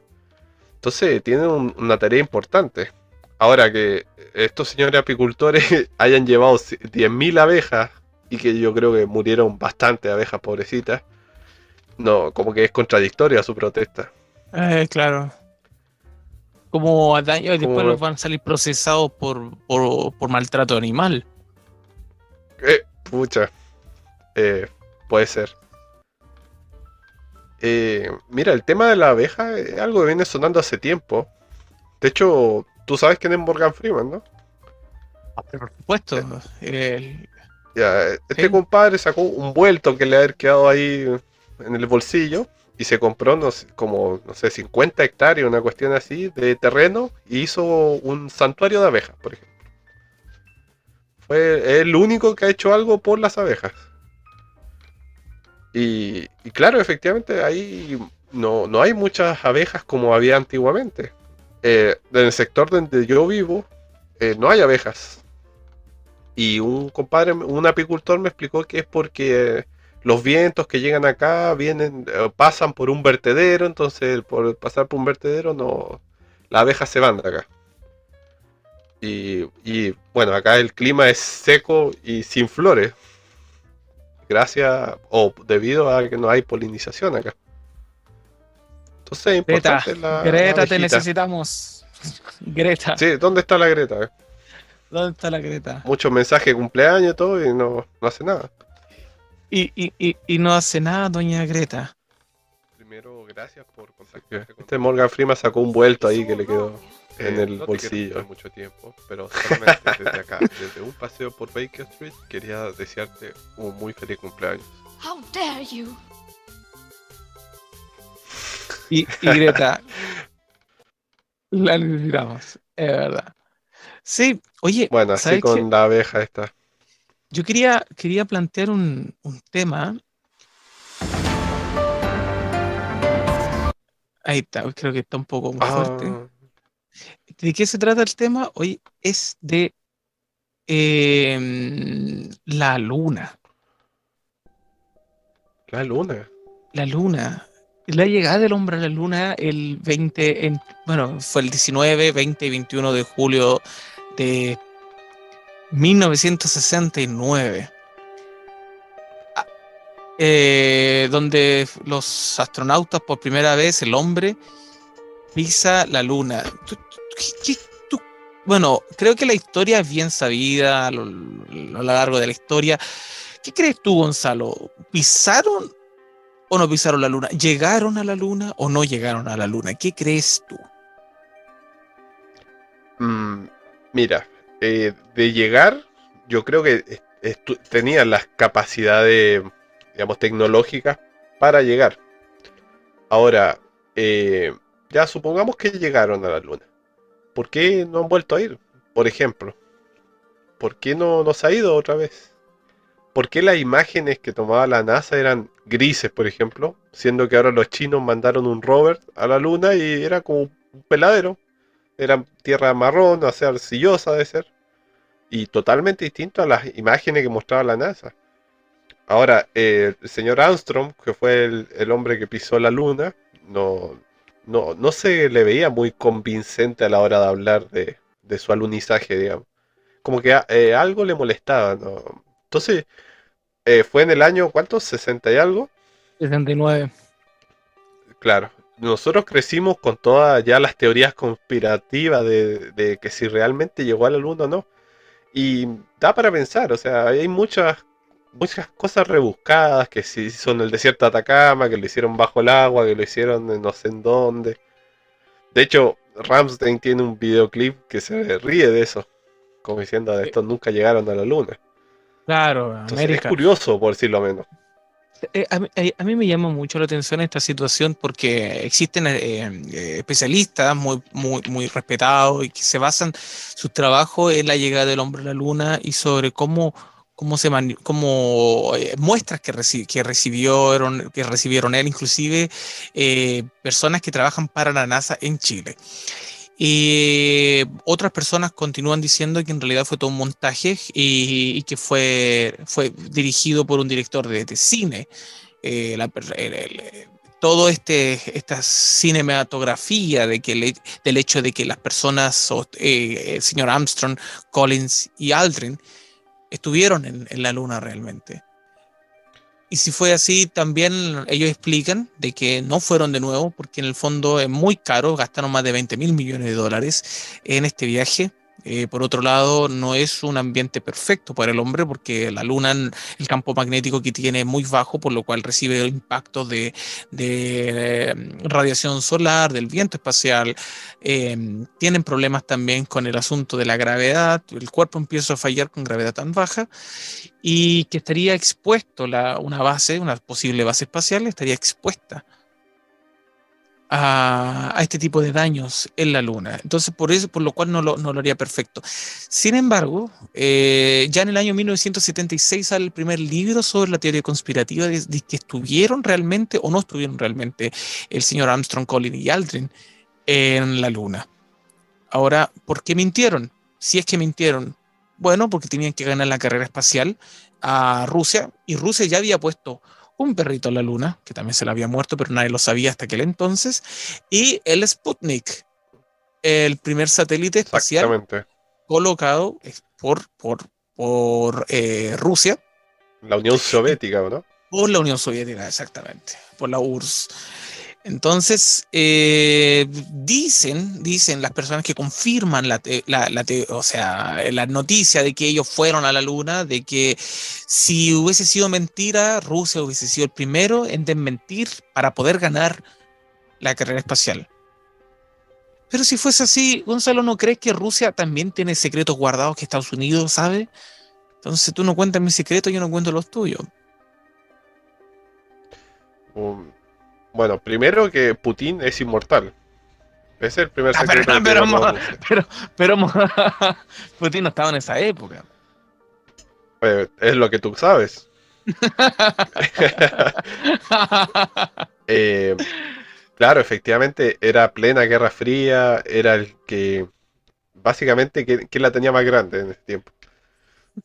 Entonces, tienen una tarea importante. Ahora que estos señores apicultores hayan llevado 10.000 abejas y que yo creo que murieron bastante abejas pobrecitas, no, como que es contradictoria su protesta. Eh, claro. Como daño y después van a salir procesados por, por, maltrato animal. Eh, pucha. Eh, puede ser. Eh, mira, el tema de la abeja es algo que viene sonando hace tiempo. De hecho, Tú sabes quién es Morgan Freeman, ¿no? Ah, por supuesto. este compadre sacó un vuelto que le ha quedado ahí en el bolsillo y se compró no como, no sé, 50 hectáreas, una cuestión así, de terreno y hizo un santuario de abejas, por ejemplo. Fue el único que ha hecho algo por las abejas. Y, claro, efectivamente ahí no, no hay muchas abejas como había antiguamente eh, en el sector donde yo vivo, eh, no hay abejas. Y un compadre, un apicultor me explicó que es porque los vientos que llegan acá vienen, eh, pasan por un vertedero, entonces por pasar por un vertedero no, las abejas se van de acá. Y, y, bueno, acá el clima es seco y sin flores. Gracias o debido a que no hay polinización acá. Entonces Greta, Greta, te necesitamos. Greta. Sí, ¿dónde está la Greta? ¿Dónde está la Greta? Muchos mensajes de cumpleaños y todo y no, no hace nada. Y, y, y, y, no hace nada, doña Greta. Primero, gracias por contactarse Este Morgan Freeman sacó un vuelto ahí que le quedó en el bolsillo. mucho tiempo, pero solamente desde acá, desde un paseo por Baker Street, quería desearte un muy feliz cumpleaños. How dare you? Y, Greta, la necesitamos, es verdad. Sí, oye. Bueno, así con la abeja esta. Yo quería, quería plantear un, tema. Ahí está, creo que está un poco fuerte. Ah. ¿De qué se trata el tema? Hoy es de em, la luna. La luna. La luna. La llegada del hombre a la luna el 20, bueno, fue el 19, 20 y 21 de julio de 1969. Ah, eh, donde los astronautas por primera vez, el hombre, pisa la luna. Bueno, creo que la historia es bien sabida a lo, largo de la historia. ¿Qué crees tú, Gonzalo? ¿Pisaron o no pisaron la luna? ¿Llegaron a la luna o no llegaron a la luna? ¿Qué crees tú? Mm, mira, eh, de llegar, yo creo que tenían las capacidades, digamos, tecnológicas para llegar. Ahora, eh, ya supongamos que llegaron a la luna. ¿Por qué no han vuelto a ir? Por ejemplo. ¿Por qué no nos ha ido otra vez? ¿Por qué las imágenes que tomaba la NASA eran grises, por ejemplo? Siendo que ahora los chinos mandaron un rover a la luna y era como un peladero. Era tierra marrón, o sea, arcillosa de ser. Y totalmente distinto a las imágenes que mostraba la NASA. Ahora, el señor Armstrong, que fue el, el hombre que pisó la luna, no, no, no se le veía muy convincente a la hora de hablar de, su alunizaje, digamos. Como que eh, algo le molestaba, ¿no? Entonces, eh, fue en el año, ¿cuánto? ¿60 y algo? 69. Claro. Nosotros crecimos con todas ya las teorías conspirativas de, de que si realmente llegó a la luna o no. Y da para pensar, o sea, hay muchas muchas cosas rebuscadas, que si son el desierto de Atacama, que lo hicieron bajo el agua, que lo hicieron en no sé en dónde. De hecho, Ramstein tiene un videoclip que se ríe de eso, como diciendo, de estos nunca llegaron a la luna. Claro, América. Es curioso, por decirlo menos. Eh, eh, a, mí, me llama mucho la atención esta situación porque existen eh, especialistas muy, muy, muy respetados y que se basan su trabajo en la llegada del hombre a la luna y sobre cómo cómo se cómo, eh, muestras que, que, recibieron, que recibieron él, inclusive eh, personas que trabajan para la NASA en Chile. Y otras personas continúan diciendo que en realidad fue todo un montaje y, que fue, fue dirigido por un director de, cine. Eh, todo este esta cinematografía de que del hecho de que las personas, el señor Armstrong, Collins y Aldrin, estuvieron en, la luna realmente. Y si fue así, también ellos explican de que no fueron de nuevo, porque en el fondo es muy caro, gastaron más de 20 mil millones de dólares en este viaje eh, por otro lado, no es un ambiente perfecto para el hombre porque la luna, el campo magnético que tiene es muy bajo, por lo cual recibe impactos de, de, radiación solar, del viento espacial. Em, tienen problemas también con el asunto de la gravedad. El cuerpo empieza a fallar con gravedad tan baja y que estaría expuesto una base, una posible base espacial, estaría expuesta a, este tipo de daños en la Luna. Entonces, por eso, por lo cual no lo, no lo haría perfecto. Sin embargo, eh, ya en el año 1976 sale el primer libro sobre la teoría conspirativa de, que estuvieron realmente o no estuvieron realmente el señor Armstrong, Collins y Aldrin en la Luna. Ahora, ¿por qué mintieron? Si es que mintieron, Bueno, porque tenían que ganar la carrera espacial a Rusia y Rusia ya había puesto un perrito en la luna, que también se le había muerto, pero nadie lo sabía hasta aquel entonces, y el Sputnik, el primer satélite espacial colocado por, por, por eh, Rusia. La Unión Soviética, ¿no? Por la Unión Soviética, exactamente, por la URSS. Entonces, eh, dicen, dicen las personas que confirman la, o sea, la noticia de que ellos fueron a la Luna, de que si hubiese sido mentira, Rusia hubiese sido el primero en desmentir para poder ganar la carrera espacial. Pero si fuese así, Gonzalo, ¿no crees que Rusia también tiene secretos guardados que Estados Unidos sabe? Entonces tú no cuentas mis secretos, yo no cuento los tuyos. Bueno, primero que Putin es inmortal. Es el primer ah, secreto. pero, pero, pero, Putin no estaba en esa época. Pues, es lo que tú sabes. eh, Claro, efectivamente, era plena Guerra Fría, era el que, básicamente, ¿quién la tenía más grande en ese tiempo?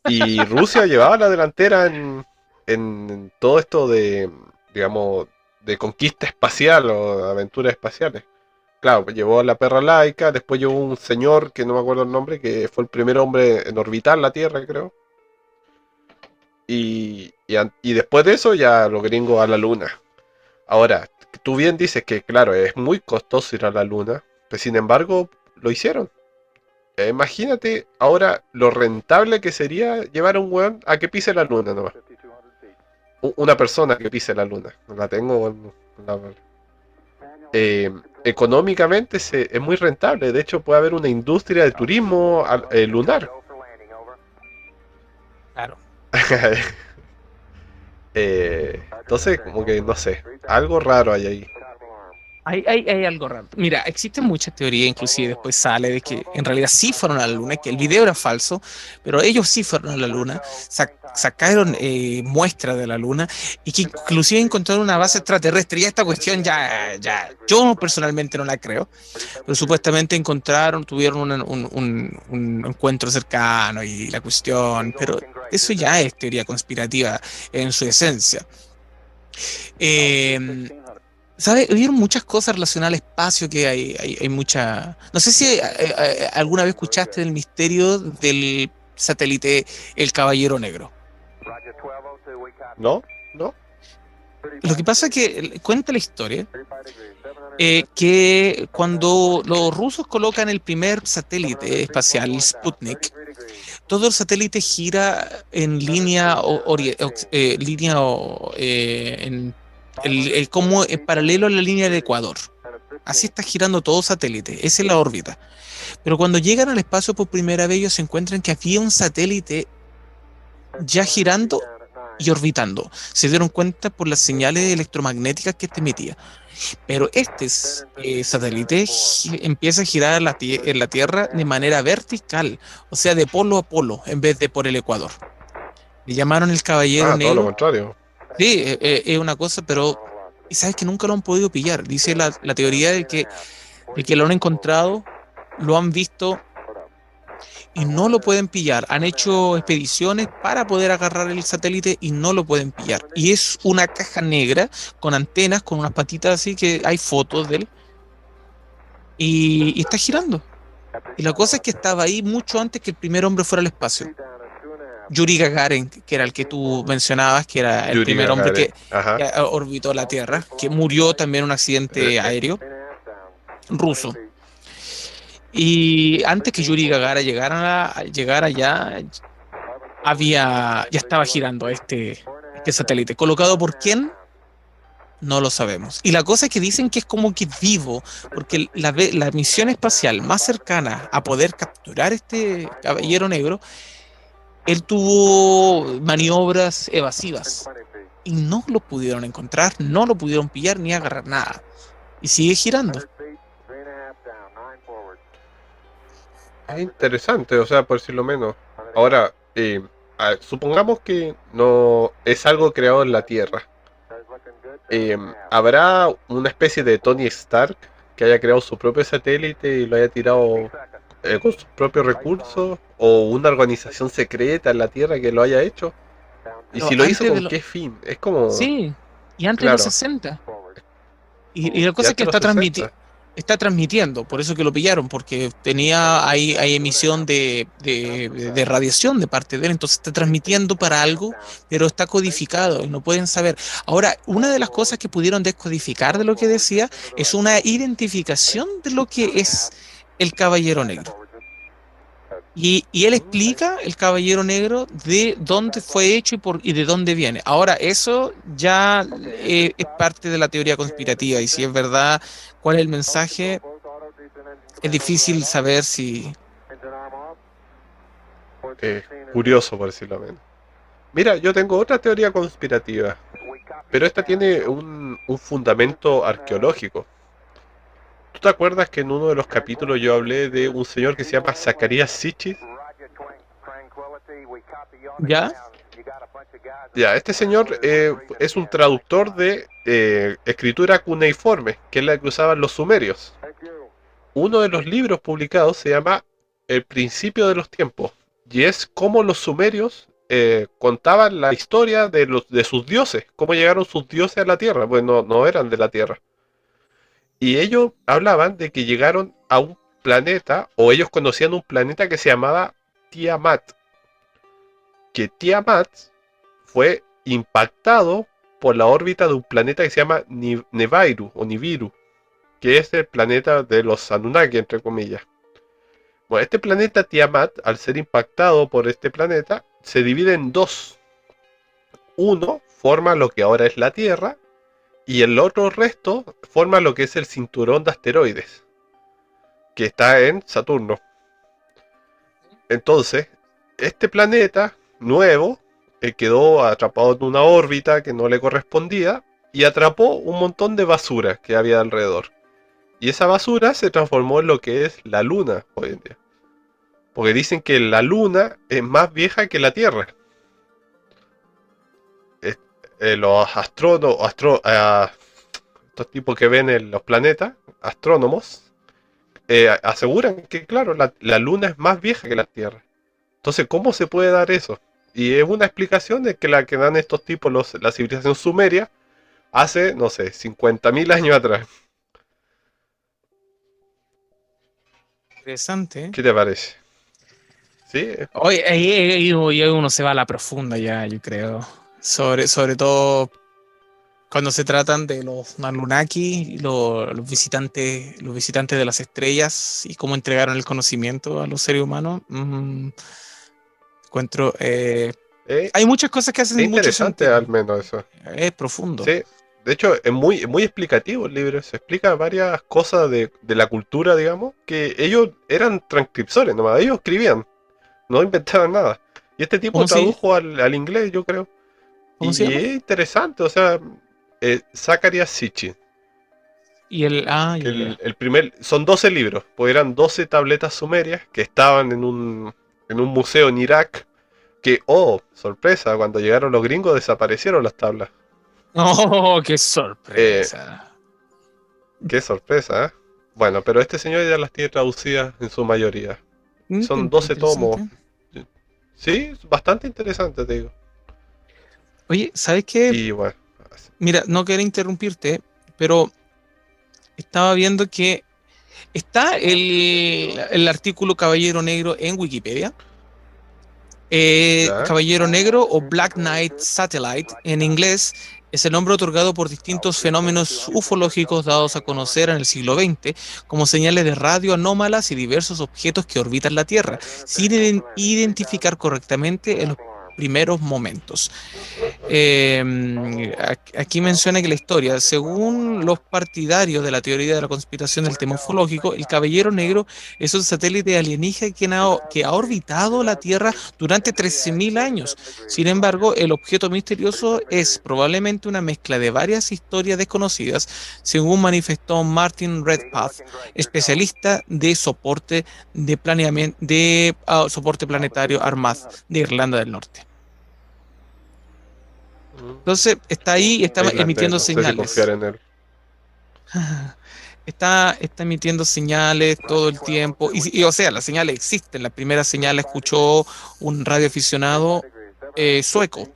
Y Rusia llevaba la delantera en, en todo esto de, digamos, de conquista espacial o aventuras espaciales. Claro, llevó a la perra laica, después llevó un señor que no me acuerdo el nombre, que fue el primer hombre en orbitar la Tierra, creo. Y, y, y después de eso ya los gringos a la Luna. Ahora, tú bien dices que, claro, es muy costoso ir a la luna, pero sin embargo, lo hicieron. Eh, imagínate ahora lo rentable que sería llevar a un weón a que pise la luna nomás. Una persona que pise la luna. No la tengo. Eh, económicamente es muy rentable. De hecho, puede haber una industria de turismo eh, lunar. Claro. Eh, entonces, como que no sé, algo raro hay ahí. Hay, hay, hay, algo raro. Mira, existen muchas teorías, inclusive después sale de que en realidad sí fueron a la luna, que el video era falso, pero ellos sí fueron a la luna, sacaron eh, muestras de la luna y que inclusive encontraron una base extraterrestre. Y esta cuestión ya, ya, yo personalmente no la creo, pero supuestamente encontraron, tuvieron un, un, un encuentro cercano y la cuestión, pero eso ya es teoría conspirativa en su esencia. Eh, ¿Sabes? Hubieron muchas cosas relacionadas al espacio que hay, hay, mucha... No sé si eh, eh, alguna vez escuchaste del misterio del satélite El Caballero Negro. No, no. Lo que pasa es que cuenta la historia eh, que cuando los rusos colocan el primer satélite espacial, Sputnik, todo el satélite gira en línea, o, línea en el, como en paralelo a la línea del Ecuador. Así está girando todo satélite, esa es la órbita. Pero cuando llegan al espacio por primera vez, ellos se encuentran que había un satélite ya girando y orbitando. Se dieron cuenta por las señales electromagnéticas que este emitía. Pero este eh, satélite empieza a girar en la, en la, Tierra de manera vertical, o sea, de polo a polo, en vez de por el Ecuador. Le llamaron el Caballero ah, Negro. Todo lo contrario. Sí, eh, eh, es una cosa, pero y sabes que nunca lo han podido pillar. Dice la, teoría de que, de que lo han encontrado, lo han visto y no lo pueden pillar. Han hecho expediciones para poder agarrar el satélite y no lo pueden pillar. Y es una caja negra con antenas, con unas patitas así que hay fotos de él. y está girando. Y la cosa es que estaba ahí mucho antes que el primer hombre fuera al espacio. Yuri Gagarin, que era el que tú mencionabas, que era el primer hombre que, orbitó la Tierra, que murió también en un accidente aéreo ruso. Y antes que Yuri Gagarin llegara, llegara ya, había, ya estaba girando este, este satélite. ¿Colocado por quién? No lo sabemos. Y la cosa es que dicen que es como que vivo, porque la, la misión espacial más cercana a poder capturar este caballero negro él tuvo maniobras evasivas y no lo pudieron encontrar, no lo pudieron pillar ni agarrar nada. Y sigue girando. Es interesante, o sea, por decirlo menos. Ahora, eh, supongamos que no es algo creado en la Tierra. Eh, ¿Habrá una especie de Tony Stark que haya creado su propio satélite y lo haya tirado eh, con sus propios recursos o una organización secreta en la Tierra que lo haya hecho. Y si lo hizo, ¿con qué fin? Es como... Sí, y antes de los 60. Y, la cosa es que está transmitiendo está transmitiendo, por eso que lo pillaron, porque tenía hay, hay emisión de, de, radiación de parte de él, entonces está transmitiendo para algo, pero está codificado y no pueden saber. Ahora, una de las cosas que pudieron descodificar de lo que decía es una identificación de lo que es el caballero negro. Y, él explica, el Caballero Negro, de dónde fue hecho y, por, y de dónde viene. Ahora, eso ya eh, es parte de la teoría conspirativa y si es verdad, cuál es el mensaje, es difícil saber si... Eh, curioso, por decirlo menos. Mira, yo tengo otra teoría conspirativa, pero esta tiene un, un fundamento arqueológico. ¿Tú te acuerdas que en uno de los capítulos yo hablé de un señor que se llama Zacarías Sichis? ¿Ya? Ya, este señor eh, es un traductor de eh, escritura cuneiforme, que es la que usaban los sumerios. Uno de los libros publicados se llama El principio de los tiempos, y es cómo los sumerios eh, contaban la historia de, los, de sus dioses, cómo llegaron sus dioses a la tierra, pues no eran de la tierra. Y ellos hablaban de que llegaron a un planeta, o ellos conocían un planeta que se llamaba Tiamat. Que Tiamat fue impactado por la órbita de un planeta que se llama Nevairu o Nibiru, que es el planeta de los Anunnaki, entre comillas. Bueno, este planeta Tiamat, al ser impactado por este planeta, se divide en dos. Uno forma lo que ahora es la Tierra y el otro resto forma lo que es el cinturón de asteroides, que está en Saturno. Entonces, este planeta nuevo eh, quedó atrapado en una órbita que no le correspondía y atrapó un montón de basura que había alrededor. Y esa basura se transformó en lo que es la Luna hoy en día. Porque dicen que la Luna es más vieja que la Tierra. Eh, los astrónomos, astro, eh, estos tipos que ven los planetas, astrónomos, eh, aseguran que, claro, la, Luna es más vieja que la Tierra. Entonces, ¿cómo se puede dar eso? Y es una explicación de que la que dan estos tipos, los, la civilización sumeria, hace, no sé, 50.000 años atrás. Interesante. ¿Qué te parece? Sí. Hoy, hoy uno se va a la profunda ya, yo creo. Sobre, sobre todo cuando se tratan de los Narunaki, los, los, visitantes, los visitantes de las estrellas y cómo entregaron el conocimiento a los seres humanos. Mm, encuentro. Eh, eh, hay muchas cosas que hacen es interesante, al menos eso. Es profundo. Sí. De hecho, es muy, muy explicativo el libro. Se explica varias cosas de, de la cultura, digamos, que ellos eran transcriptores, nomás. Ellos escribían, no inventaban nada. Y este tipo tradujo al, al inglés, yo creo y es interesante, o sea, eh, Zacharias Sitchin. Y el, ah, el, primer, son 12 libros, pues eran 12 tabletas sumerias que estaban en un, en un museo en Irak. Que, oh, sorpresa, cuando llegaron los gringos desaparecieron las tablas. Oh, qué sorpresa. Eh, qué sorpresa, ¿eh? Bueno, pero este señor ya las tiene traducidas en su mayoría. Mm, son 12 tomos. Sí, bastante interesante, te digo. Oye, ¿sabes qué? Mira, no quiero interrumpirte, pero estaba viendo que está el, artículo Caballero Negro en Wikipedia. Eh, Caballero Negro o Black Knight Satellite en inglés es el nombre otorgado por distintos fenómenos ufológicos dados a conocer en el siglo XX como señales de radio anómalas y diversos objetos que orbitan la Tierra, sin identificar correctamente en los primeros momentos. Eh, aquí menciona que la historia, según los partidarios de la teoría de la conspiración del tema ufológico, el Caballero Negro es un satélite alienígena que ha, orbitado la Tierra durante 13.000 años. Sin embargo, el objeto misterioso es probablemente una mezcla de varias historias desconocidas, según manifestó Martin Redpath, especialista de soporte de planeamiento de ah, soporte planetario Armad de Irlanda del Norte. Entonces está ahí y está emitiendo señales. está, está emitiendo señales todo el tiempo. Y, o sea, las señales existen. La primera señal la escuchó un radioaficionado eh, sueco.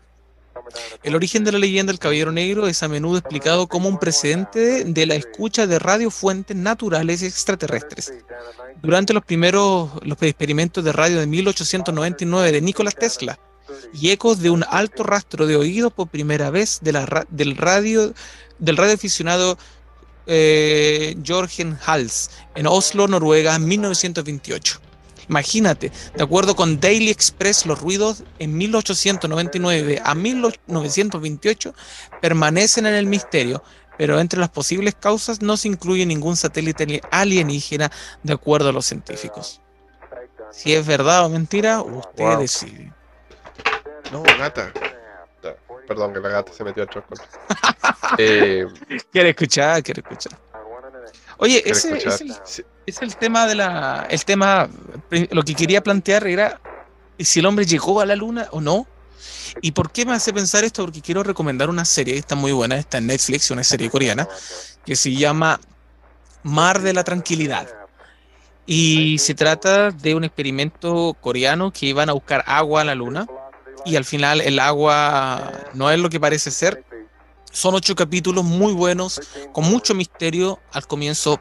El origen de la leyenda del Caballero Negro es a menudo explicado como un precedente de la escucha de radiofuentes naturales extraterrestres. Durante los primeros los experimentos de radio de 1899 de Nikola Tesla y ecos de un alto rastro de oídos por primera vez de la, del radio del radioaficionado eh, Jorgen Hals en Oslo, Noruega, en 1928. Imagínate, de acuerdo con Daily Express, los ruidos en 1899 a 1928 permanecen en el misterio, pero entre las posibles causas no se incluye ningún satélite alienígena de acuerdo a los científicos. Si es verdad o mentira, usted decide. No, gata. Perdón, que la gata se metió a chocolate. eh, quiere escuchar, quiere escuchar. Oye, ese es el, tema de la. El tema. Lo que quería plantear era si el hombre llegó a la luna o no. ¿Y por qué me hace pensar esto? Porque quiero recomendar una serie que está muy buena, está en Netflix, una serie coreana, que se llama Mar de la Tranquilidad. Y se trata de un experimento coreano que iban a buscar agua a la luna y al final el agua no es lo que parece ser. Son ocho capítulos muy buenos, con mucho misterio. Al comienzo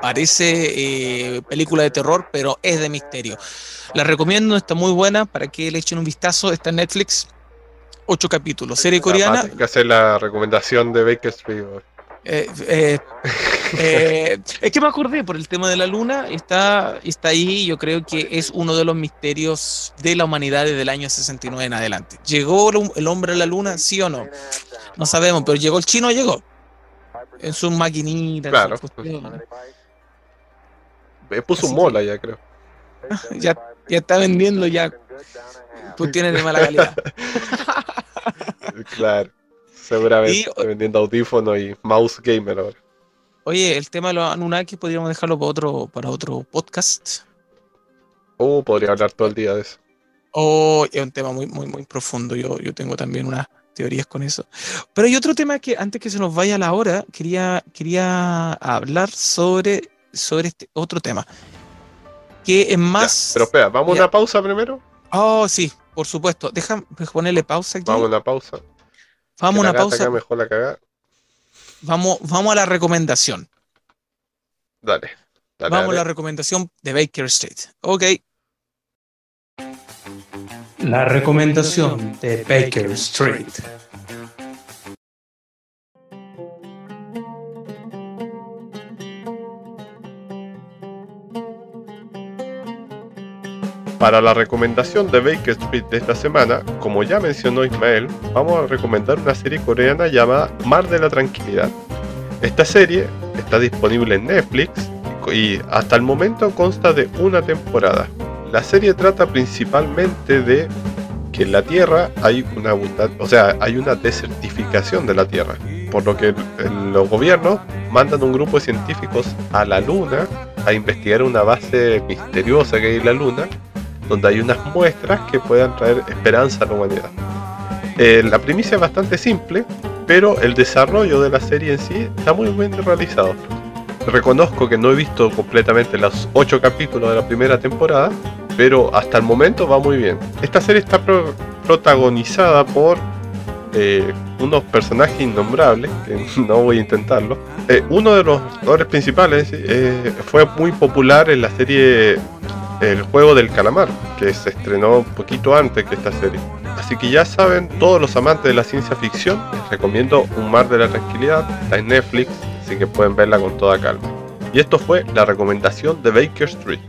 parece eh, película de terror, pero es de misterio. La recomiendo, está muy buena para que le echen un vistazo. Está en Netflix, ocho capítulos, serie coreana. que hacer la recomendación de Baker Street. Eh, eh, eh, es que me acordé por el tema de la luna, está, está ahí, yo creo que es uno de los misterios de la humanidad desde el año 69 en adelante. ¿Llegó el hombre a la luna, sí o no? No sabemos, pero llegó el chino, llegó. En su maquinita. Claro. Me puso un mola ya, creo. ya, ya está vendiendo ya. Pues tiene de mala calidad. claro. Seguramente vendiendo audífonos y mouse gamer ahora. Oye, el tema de los Anunnaki podríamos dejarlo para otro, para otro podcast. Oh, podría hablar todo el día de eso. Oh, es un tema muy, muy, muy profundo. Yo, yo tengo también unas teorías con eso. Pero hay otro tema que antes que se nos vaya la hora, quería, quería hablar sobre, sobre este otro tema. Que es más. pero espera, ¿vamos a una pausa primero? Oh, sí, por supuesto. Déjame ponerle pausa aquí. Vamos a una pausa. Vamos a una pausa. Mejor la Vamos, vamos a la recomendación. Dale. vamos a la recomendación de Baker Street. Ok. La recomendación de Baker Street. Para la recomendación de Baker Street de esta semana, como ya mencionó Ismael, vamos a recomendar una serie coreana llamada Mar de la Tranquilidad. Esta serie está disponible en Netflix y hasta el momento consta de una temporada. La serie trata principalmente de que en la Tierra hay una o sea, hay una desertificación de la Tierra, por lo que los gobiernos mandan un grupo de científicos a la Luna a investigar una base misteriosa que hay en la Luna donde hay unas muestras que puedan traer esperanza a la humanidad. Eh, la primicia es bastante simple, pero el desarrollo de la serie en sí está muy bien realizado. Reconozco que no he visto completamente los 8 capítulos de la primera temporada, pero hasta el momento va muy bien. Esta serie está protagonizada por eh, unos personajes innombrables, que no voy a intentarlo. Eh, uno de los actores principales fue muy popular en la serie el juego del calamar, que se estrenó un poquito antes que esta serie. Así que ya saben, todos los amantes de la ciencia ficción, les recomiendo Un Mar de la Tranquilidad, está en Netflix, así que pueden verla con toda calma. Y esto fue la recomendación de Baker Street.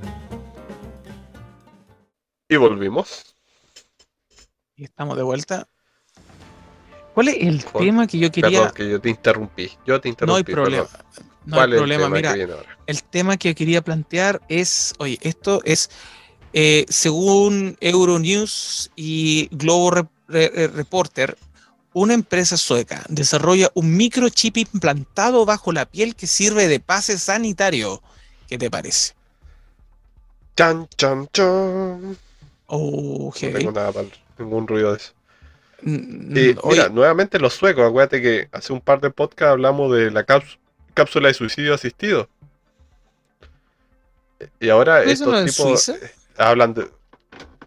Y volvimos. Y estamos de vuelta. ¿Cuál es el tema que yo quería? Perdón, que yo te interrumpí. Yo te interrumpí. No hay problema. No hay problema. Mira, el tema que quería plantear es, oye, esto es, eh, según Euronews y Globo Reporter, una empresa sueca desarrolla un microchip implantado bajo la piel que sirve de pase sanitario. ¿Qué te parece? Chan, chan, chan. Oh, no tengo nada para ningún ruido de eso. Mm, y, mira, nuevamente los suecos, acuérdate que hace un par de podcasts hablamos de la cápsula cápsula de suicidio asistido. Y ahora estos tipos hablan de.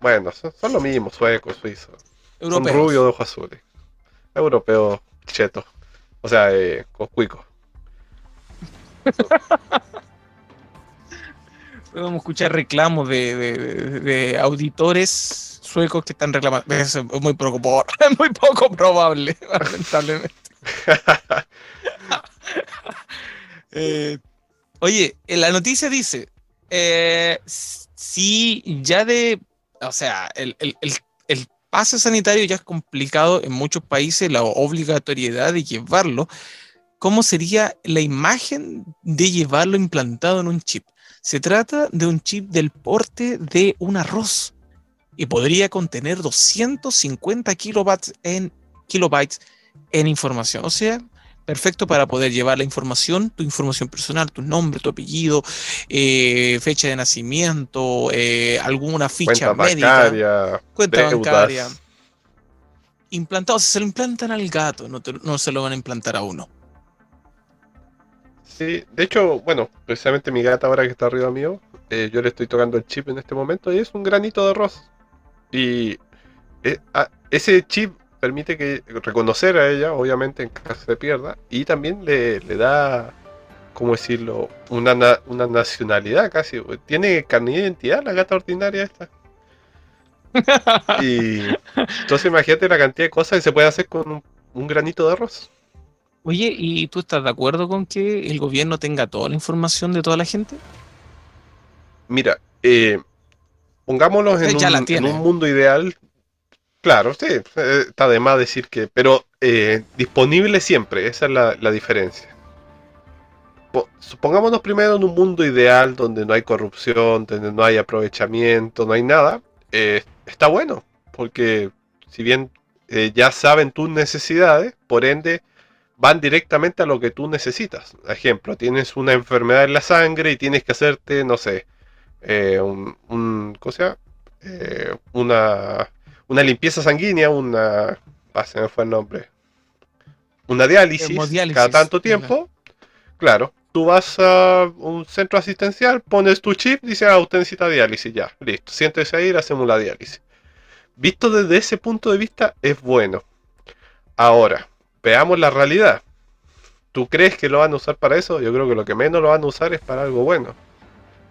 Bueno, son, lo mismo, suecos, suizos. Son rubios de ojos azules. Europeos chetos. O sea, eh, coscuicos. Podemos escuchar reclamos de, auditores suecos que están reclamando. Es muy poco, es muy poco probable, lamentablemente. Eh, oye, la noticia dice: eh, si ya de. O sea, el, el pase sanitario ya es complicado en muchos países, la obligatoriedad de llevarlo. ¿Cómo sería la imagen de llevarlo implantado en un chip? Se trata de un chip del porte de un arroz y podría contener 250 kilobytes en, kilobytes en información. O sea, perfecto para poder llevar la información, tu información personal, tu nombre, tu apellido, eh, fecha de nacimiento, eh, alguna ficha médica, cuenta bancaria. Implantado, si se lo implantan al gato, no, no se lo van a implantar a uno. Sí, de hecho, bueno, precisamente mi gata ahora que está arriba mío, eh, yo le estoy tocando el chip en este momento y es un granito de arroz. Y eh, ese chip permite que reconocer a ella, obviamente, en caso se pierda, y también le, da, ¿cómo decirlo?, una, una nacionalidad casi. Tiene carne de identidad la gata ordinaria esta. y entonces imagínate la cantidad de cosas que se puede hacer con un granito de arroz. Oye, ¿y tú estás de acuerdo con que el gobierno tenga toda la información de toda la gente? Mira, eh, pongámonos en, un, mundo ideal. Claro, sí, eh, está de más decir que, pero eh, disponible siempre, esa es la, diferencia. Supongámonos primero en un mundo ideal donde no hay corrupción, donde no hay aprovechamiento, no hay nada. está bueno, porque si bien ya saben tus necesidades, por ende van directamente a lo que tú necesitas. Ejemplo, tienes una enfermedad en la sangre y tienes que hacerte, no sé, eh, un, ¿cómo eh, una, una limpieza sanguínea, una... Ah, se me fue el nombre. Una diálisis, cada tanto tiempo. Claro, tú vas a un centro asistencial, pones tu chip, dice, ah, usted necesita diálisis, ya, listo, siéntese ahí hacemos la diálisis. Visto desde ese punto de vista, es bueno. Ahora, veamos la realidad. ¿Tú crees que lo van a usar para eso? Yo creo que lo que menos lo van a usar es para algo bueno.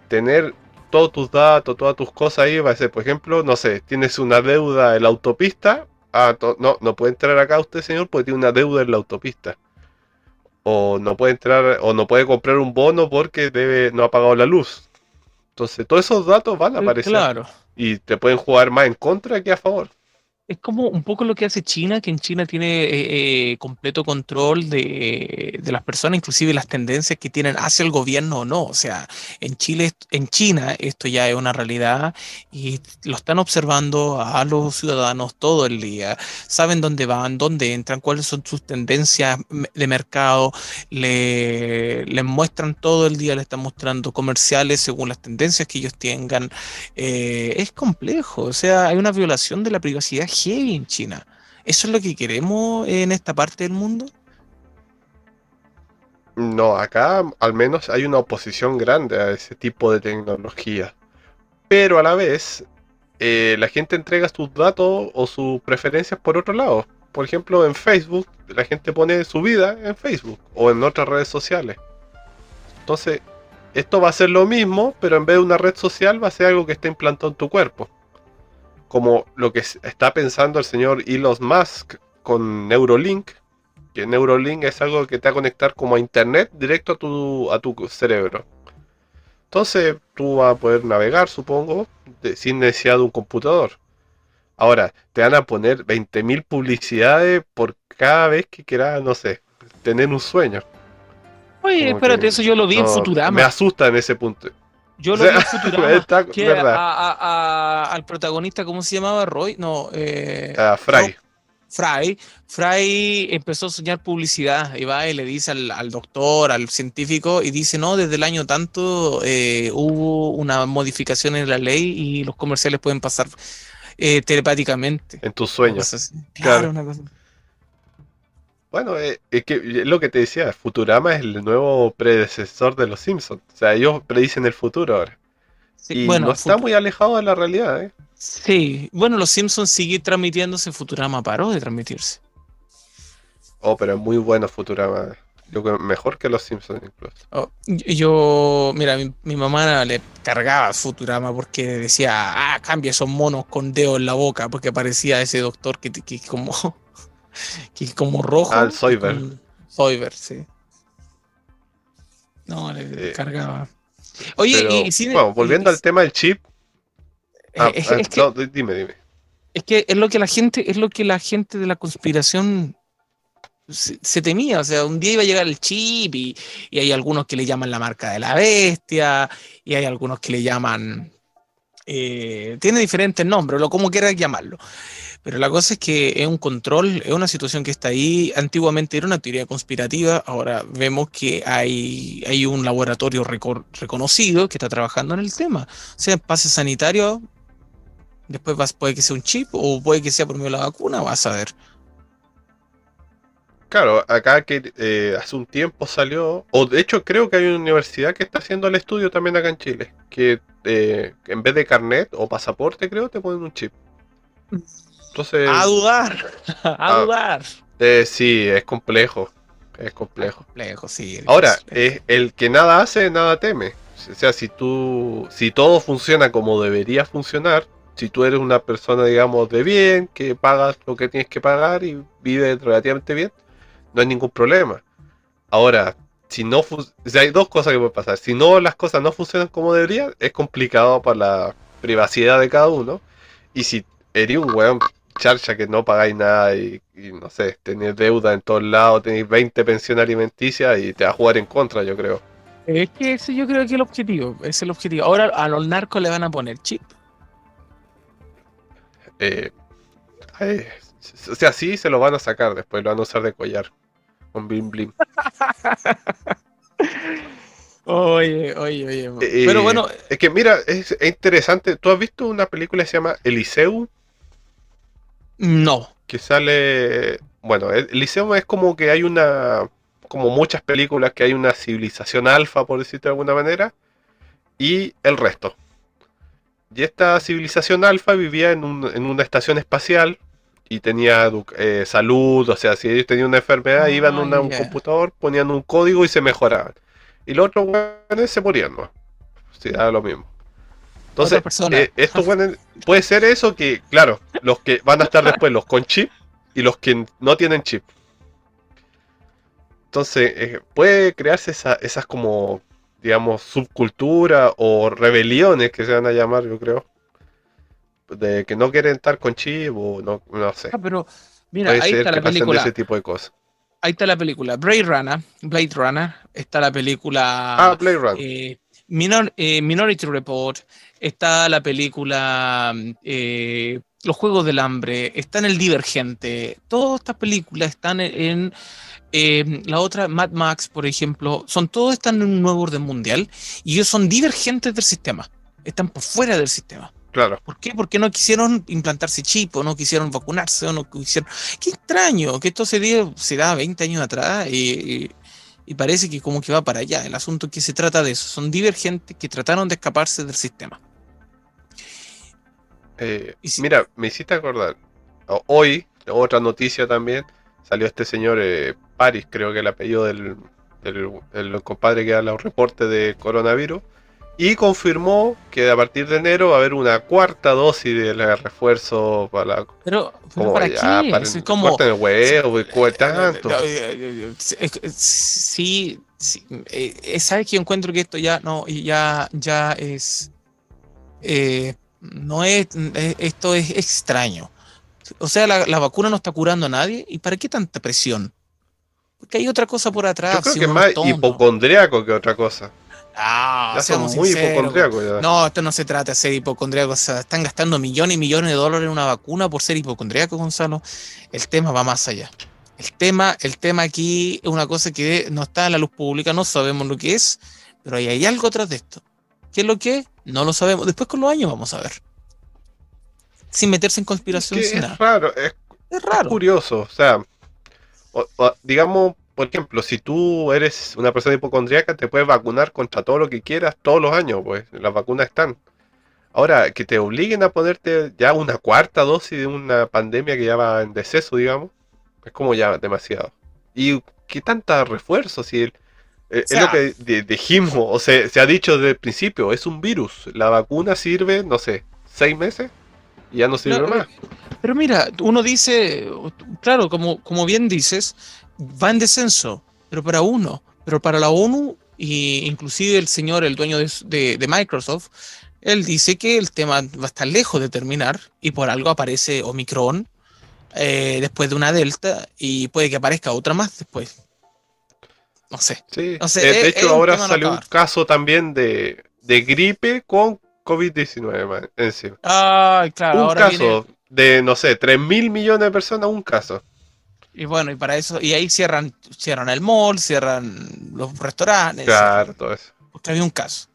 Tener todos tus datos, todas tus cosas ahí va a ser, por ejemplo, no sé, tienes una deuda en la autopista. Ah, no, no puede entrar acá usted, señor, porque tiene una deuda en la autopista. O no puede entrar, o no puede comprar un bono porque debe, no ha pagado la luz. Entonces, todos esos datos van a aparecer. Claro. Y te pueden jugar más en contra que a favor es como un poco lo que hace China, que en China tiene eh, eh, completo control de, las personas, inclusive las tendencias que tienen hacia el gobierno o no. O sea, en Chile, en China, esto ya es una realidad y lo están observando a los ciudadanos todo el día. Saben dónde van, dónde entran, cuáles son sus tendencias de mercado. Le, les muestran todo el día, le están mostrando comerciales según las tendencias que ellos tengan. Eh, es complejo, o sea, hay una violación de la privacidad heavy en China. ¿Eso es lo que queremos en esta parte del mundo? No, acá al menos hay una oposición grande a ese tipo de tecnología. Pero a la vez, eh, la gente entrega sus datos o sus preferencias por otro lado. Por ejemplo, en Facebook, la gente pone su vida en Facebook o en otras redes sociales. Entonces, esto va a ser lo mismo, pero en vez de una red social va a ser algo que está implantado en tu cuerpo como lo que está pensando el señor Elon Musk con Neurolink, que Neurolink es algo que te va a conectar como a internet directo a tu, a tu cerebro. Entonces tú vas a poder navegar, supongo, sin necesidad de un computador. Ahora, te van a poner 20.000 publicidades por cada vez que quieras, no sé, tener un sueño. Oye, espérate, eso yo lo vi en Futurama. Me asusta en ese punto. Yo lo vi en Futurama. que al protagonista, ¿cómo se llamaba? Roy, no. Eh, uh, Fry. Fry. Fry empezó a soñar publicidad y va y le dice al, doctor, al científico, y dice, no, desde el año tanto eh, hubo una modificación en la ley y los comerciales pueden pasar eh, telepáticamente. En tus sueños. Claro, una cosa. Bueno, eh, es que lo que te decía, Futurama es el nuevo predecesor de los Simpsons. O sea, ellos predicen el futuro ahora. y bueno, no está muy alejado de la realidad, ¿eh? Sí, bueno, los Simpsons sigue transmitiéndose, Futurama paró de transmitirse. Oh, pero es muy bueno Futurama. Yo creo mejor que los Simpsons incluso. Oh, yo, mira, mi, mamá le cargaba Futurama porque decía, ah, cambia esos monos con dedos en la boca, porque parecía ese doctor que, que como que es como rojo. Al Soyber. sí. No, le eh, cargaba. Oye, y, bueno, volviendo al tema del chip. Ah, es, ah, que, dime, dime. Es que es lo que la gente, es lo que la gente de la conspiración se, temía. O sea, un día iba a llegar el chip y, y, hay algunos que le llaman la marca de la bestia y hay algunos que le llaman. Eh, tiene diferentes nombres, lo como quieras llamarlo. Pero la cosa es que es un control, es una situación que está ahí. Antiguamente era una teoría conspirativa, ahora vemos que hay, hay un laboratorio reconocido que está trabajando en el tema. O sea, pase sanitario, después vas, puede que sea un chip o puede que sea por medio de la vacuna, vas a ver. Claro, acá que eh, hace un tiempo salió, o de hecho creo que hay una universidad que está haciendo el estudio también acá en Chile, que eh, en vez de carnet o pasaporte creo te ponen un chip. Mm. A dudar, a ah, dudar. Eh, sí, es complejo. Es complejo. complejo, sí. Ahora, es el que nada hace, nada teme. O sea, si tú, si todo funciona como debería funcionar, si tú eres una persona, digamos, de bien, que pagas lo que tienes que pagar y vives relativamente bien, no hay ningún problema. Ahora, si no, o hay dos cosas que pueden pasar. Si no las cosas no funcionan como deberían, es complicado para la privacidad de cada uno. Y si eres un weón charcha que no pagáis nada y, no sé, tenéis deuda en todos lados, tenéis 20 pensiones alimenticias y te va a jugar en contra, yo creo. Es que ese yo creo que es el objetivo, es el objetivo. Ahora a los narcos le van a poner chip. Eh, o sea, sí se lo van a sacar después, lo van a usar de collar. Con blim blim. oye, oye, oye. Eh, Pero bueno. Es que mira, es, es, interesante. ¿Tú has visto una película que se llama Eliseu? No. Que sale. Bueno, el Liceo es como que hay una. Como muchas películas, que hay una civilización alfa, por decirte de alguna manera, y el resto. Y esta civilización alfa vivía en, una estación espacial y tenía eh, salud, o sea, si ellos tenían una enfermedad, ah, iban a un computador, ponían un código y se mejoraban. Y los otros se morían, ¿no? Sí, da lo mismo. Entonces, eh, esto puede, ser eso que, claro, los que van a estar después, los con chip y los que no tienen chip. Entonces, eh, puede crearse esas como, digamos, subcultura o rebeliones que se van a llamar, yo creo. De que no quieren estar con chip o no, no sé. Ah, pero, mira, ahí está la película. ese tipo de cosas. Ahí está la película Blade Runner, Blade Runner, está la película ah, Blade Runner. Eh, Minority Report, está la película eh, Los Juegos del Hambre, está en El Divergente, todas estas películas están en, eh, la otra, Mad Max, por ejemplo, son todos están en un nuevo orden mundial y ellos son divergentes del sistema, están por fuera del sistema. Claro. ¿Por qué? Porque no quisieron implantarse chip o no quisieron vacunarse o no quisieron... Qué extraño que esto se, dio, se da 20 años atrás y, y parece que como que va para allá. El asunto es que se trata de eso. Son divergentes que trataron de escaparse del sistema. Eh, mira, me hiciste acordar. Hoy, otra noticia también, salió este señor eh, Paris, creo que el apellido del, del, compadre que da los reportes de coronavirus, y confirmó que a partir de enero va a haber una cuarta dosis de refuerzo para la. Pero, ¿para qué? Para es como. El huevo, tanto. Sí, sí. Eh, ¿Sabes que yo encuentro que esto ya no, ya, ya es. Eh, no es, esto es extraño. O sea, la, vacuna no está curando a nadie. ¿Y para qué tanta presión? Porque hay otra cosa por atrás. Yo creo que es más hipocondriaco que otra cosa. Ah, ya somos muy hipocondriacos. No, esto no se trata de ser hipocondriaco. están gastando millones y millones de dólares en una vacuna por ser hipocondriaco, Gonzalo. El tema va más allá. El tema, el tema aquí es una cosa que no está en la luz pública, no sabemos lo que es, pero hay, hay algo atrás de esto. ¿Qué es lo que No lo sabemos. Después con los años vamos a ver. Sin meterse en conspiración. Es, raro, es, raro. curioso. O sea, digamos, por ejemplo, si tú eres una persona hipocondríaca, te puedes vacunar contra todo lo que quieras todos los años, pues las vacunas están. Ahora, que te obliguen a ponerte ya una cuarta dosis de una pandemia que ya va en deceso, digamos, es como ya demasiado. ¿Y qué tanta refuerzo? Si eh, es lo que dijimos, o se, se ha dicho desde el principio, es un virus. La vacuna sirve, no sé, seis meses y ya no sirve más. Pero mira, uno dice, claro, como, como bien dices, va en descenso, pero para uno, pero para la ONU, y inclusive el señor, el dueño de, de Microsoft, él dice que el tema va a estar lejos de terminar y por algo aparece Omicron eh, después de una Delta y puede que aparezca otra más después. No sé. Sí. de, hecho, ahora salió un caso también de, gripe con COVID-19 encima. Ah, claro. Un caso de, no sé, 3 mil millones de personas, un caso. Y bueno, y para eso, y ahí cierran, cierran el mall, cierran los restaurantes. Claro, todo eso. Porque había un caso.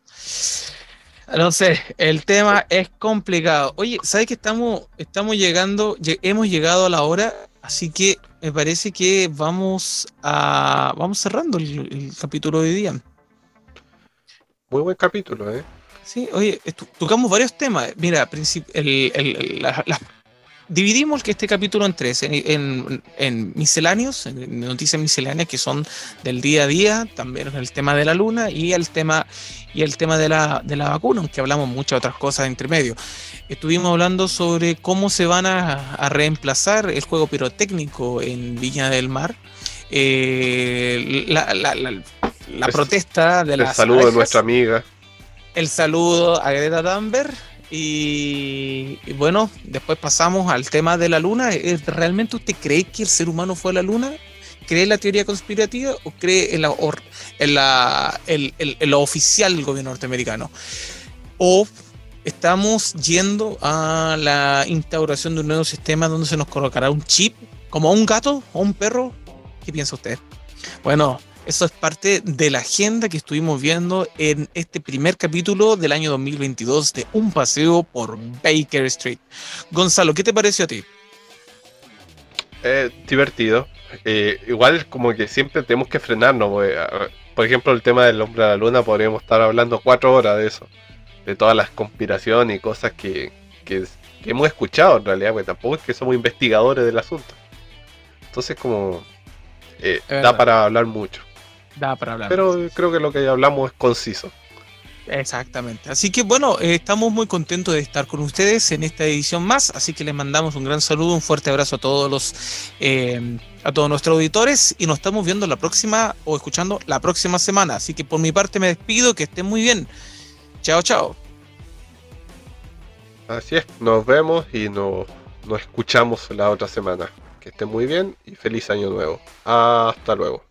No sé, el tema es complicado. Oye, ¿sabes que estamos, estamos llegando, hemos llegado a la hora, así que me parece que vamos a vamos cerrando el, capítulo de hoy día. Muy buen capítulo, ¿eh? Sí, oye, tocamos varios temas. Mira, el, el, las dividimos que este capítulo en tres, en, misceláneos, en noticias misceláneas que son del día a día, también el tema de la luna y el tema, y el tema de, la, de la vacuna, aunque hablamos muchas otras cosas entre medio. Estuvimos hablando sobre cómo se van a, reemplazar el juego pirotécnico en Viña del Mar. Eh, la, la, protesta de la... El saludo de nuestra amiga. El saludo a Greta Thunberg y, bueno, después pasamos al tema de la luna. ¿Realmente usted cree que el ser humano fue a la luna? ¿Cree la teoría conspirativa o cree en, la, lo oficial del gobierno norteamericano? ¿O estamos yendo a la instauración de un nuevo sistema donde se nos colocará un chip como a un gato o un perro? ¿Qué piensa usted? Bueno, eso es parte de la agenda que estuvimos viendo en este primer capítulo del año 2022 de Un paseo por Baker Street. Gonzalo, ¿qué te pareció a ti? Eh, divertido. Eh, igual como que siempre tenemos que frenarnos. Por ejemplo, el tema del hombre a la luna, podríamos estar hablando cuatro horas de eso. De todas las conspiraciones y cosas que, hemos escuchado en realidad, porque tampoco es que somos investigadores del asunto. Entonces como eh, da para hablar mucho. Da para hablar. Pero creo que lo que hablamos es conciso. Exactamente. Así que bueno, eh, estamos muy contentos de estar con ustedes en esta edición más. Así que les mandamos un gran saludo, un fuerte abrazo a todos los eh, a todos nuestros auditores y nos estamos viendo la próxima o escuchando la próxima semana. Así que por mi parte me despido, que estén muy bien. Chao, chao. Así es, nos vemos y nos, nos escuchamos la otra semana. Que estén muy bien y feliz año nuevo. Hasta luego.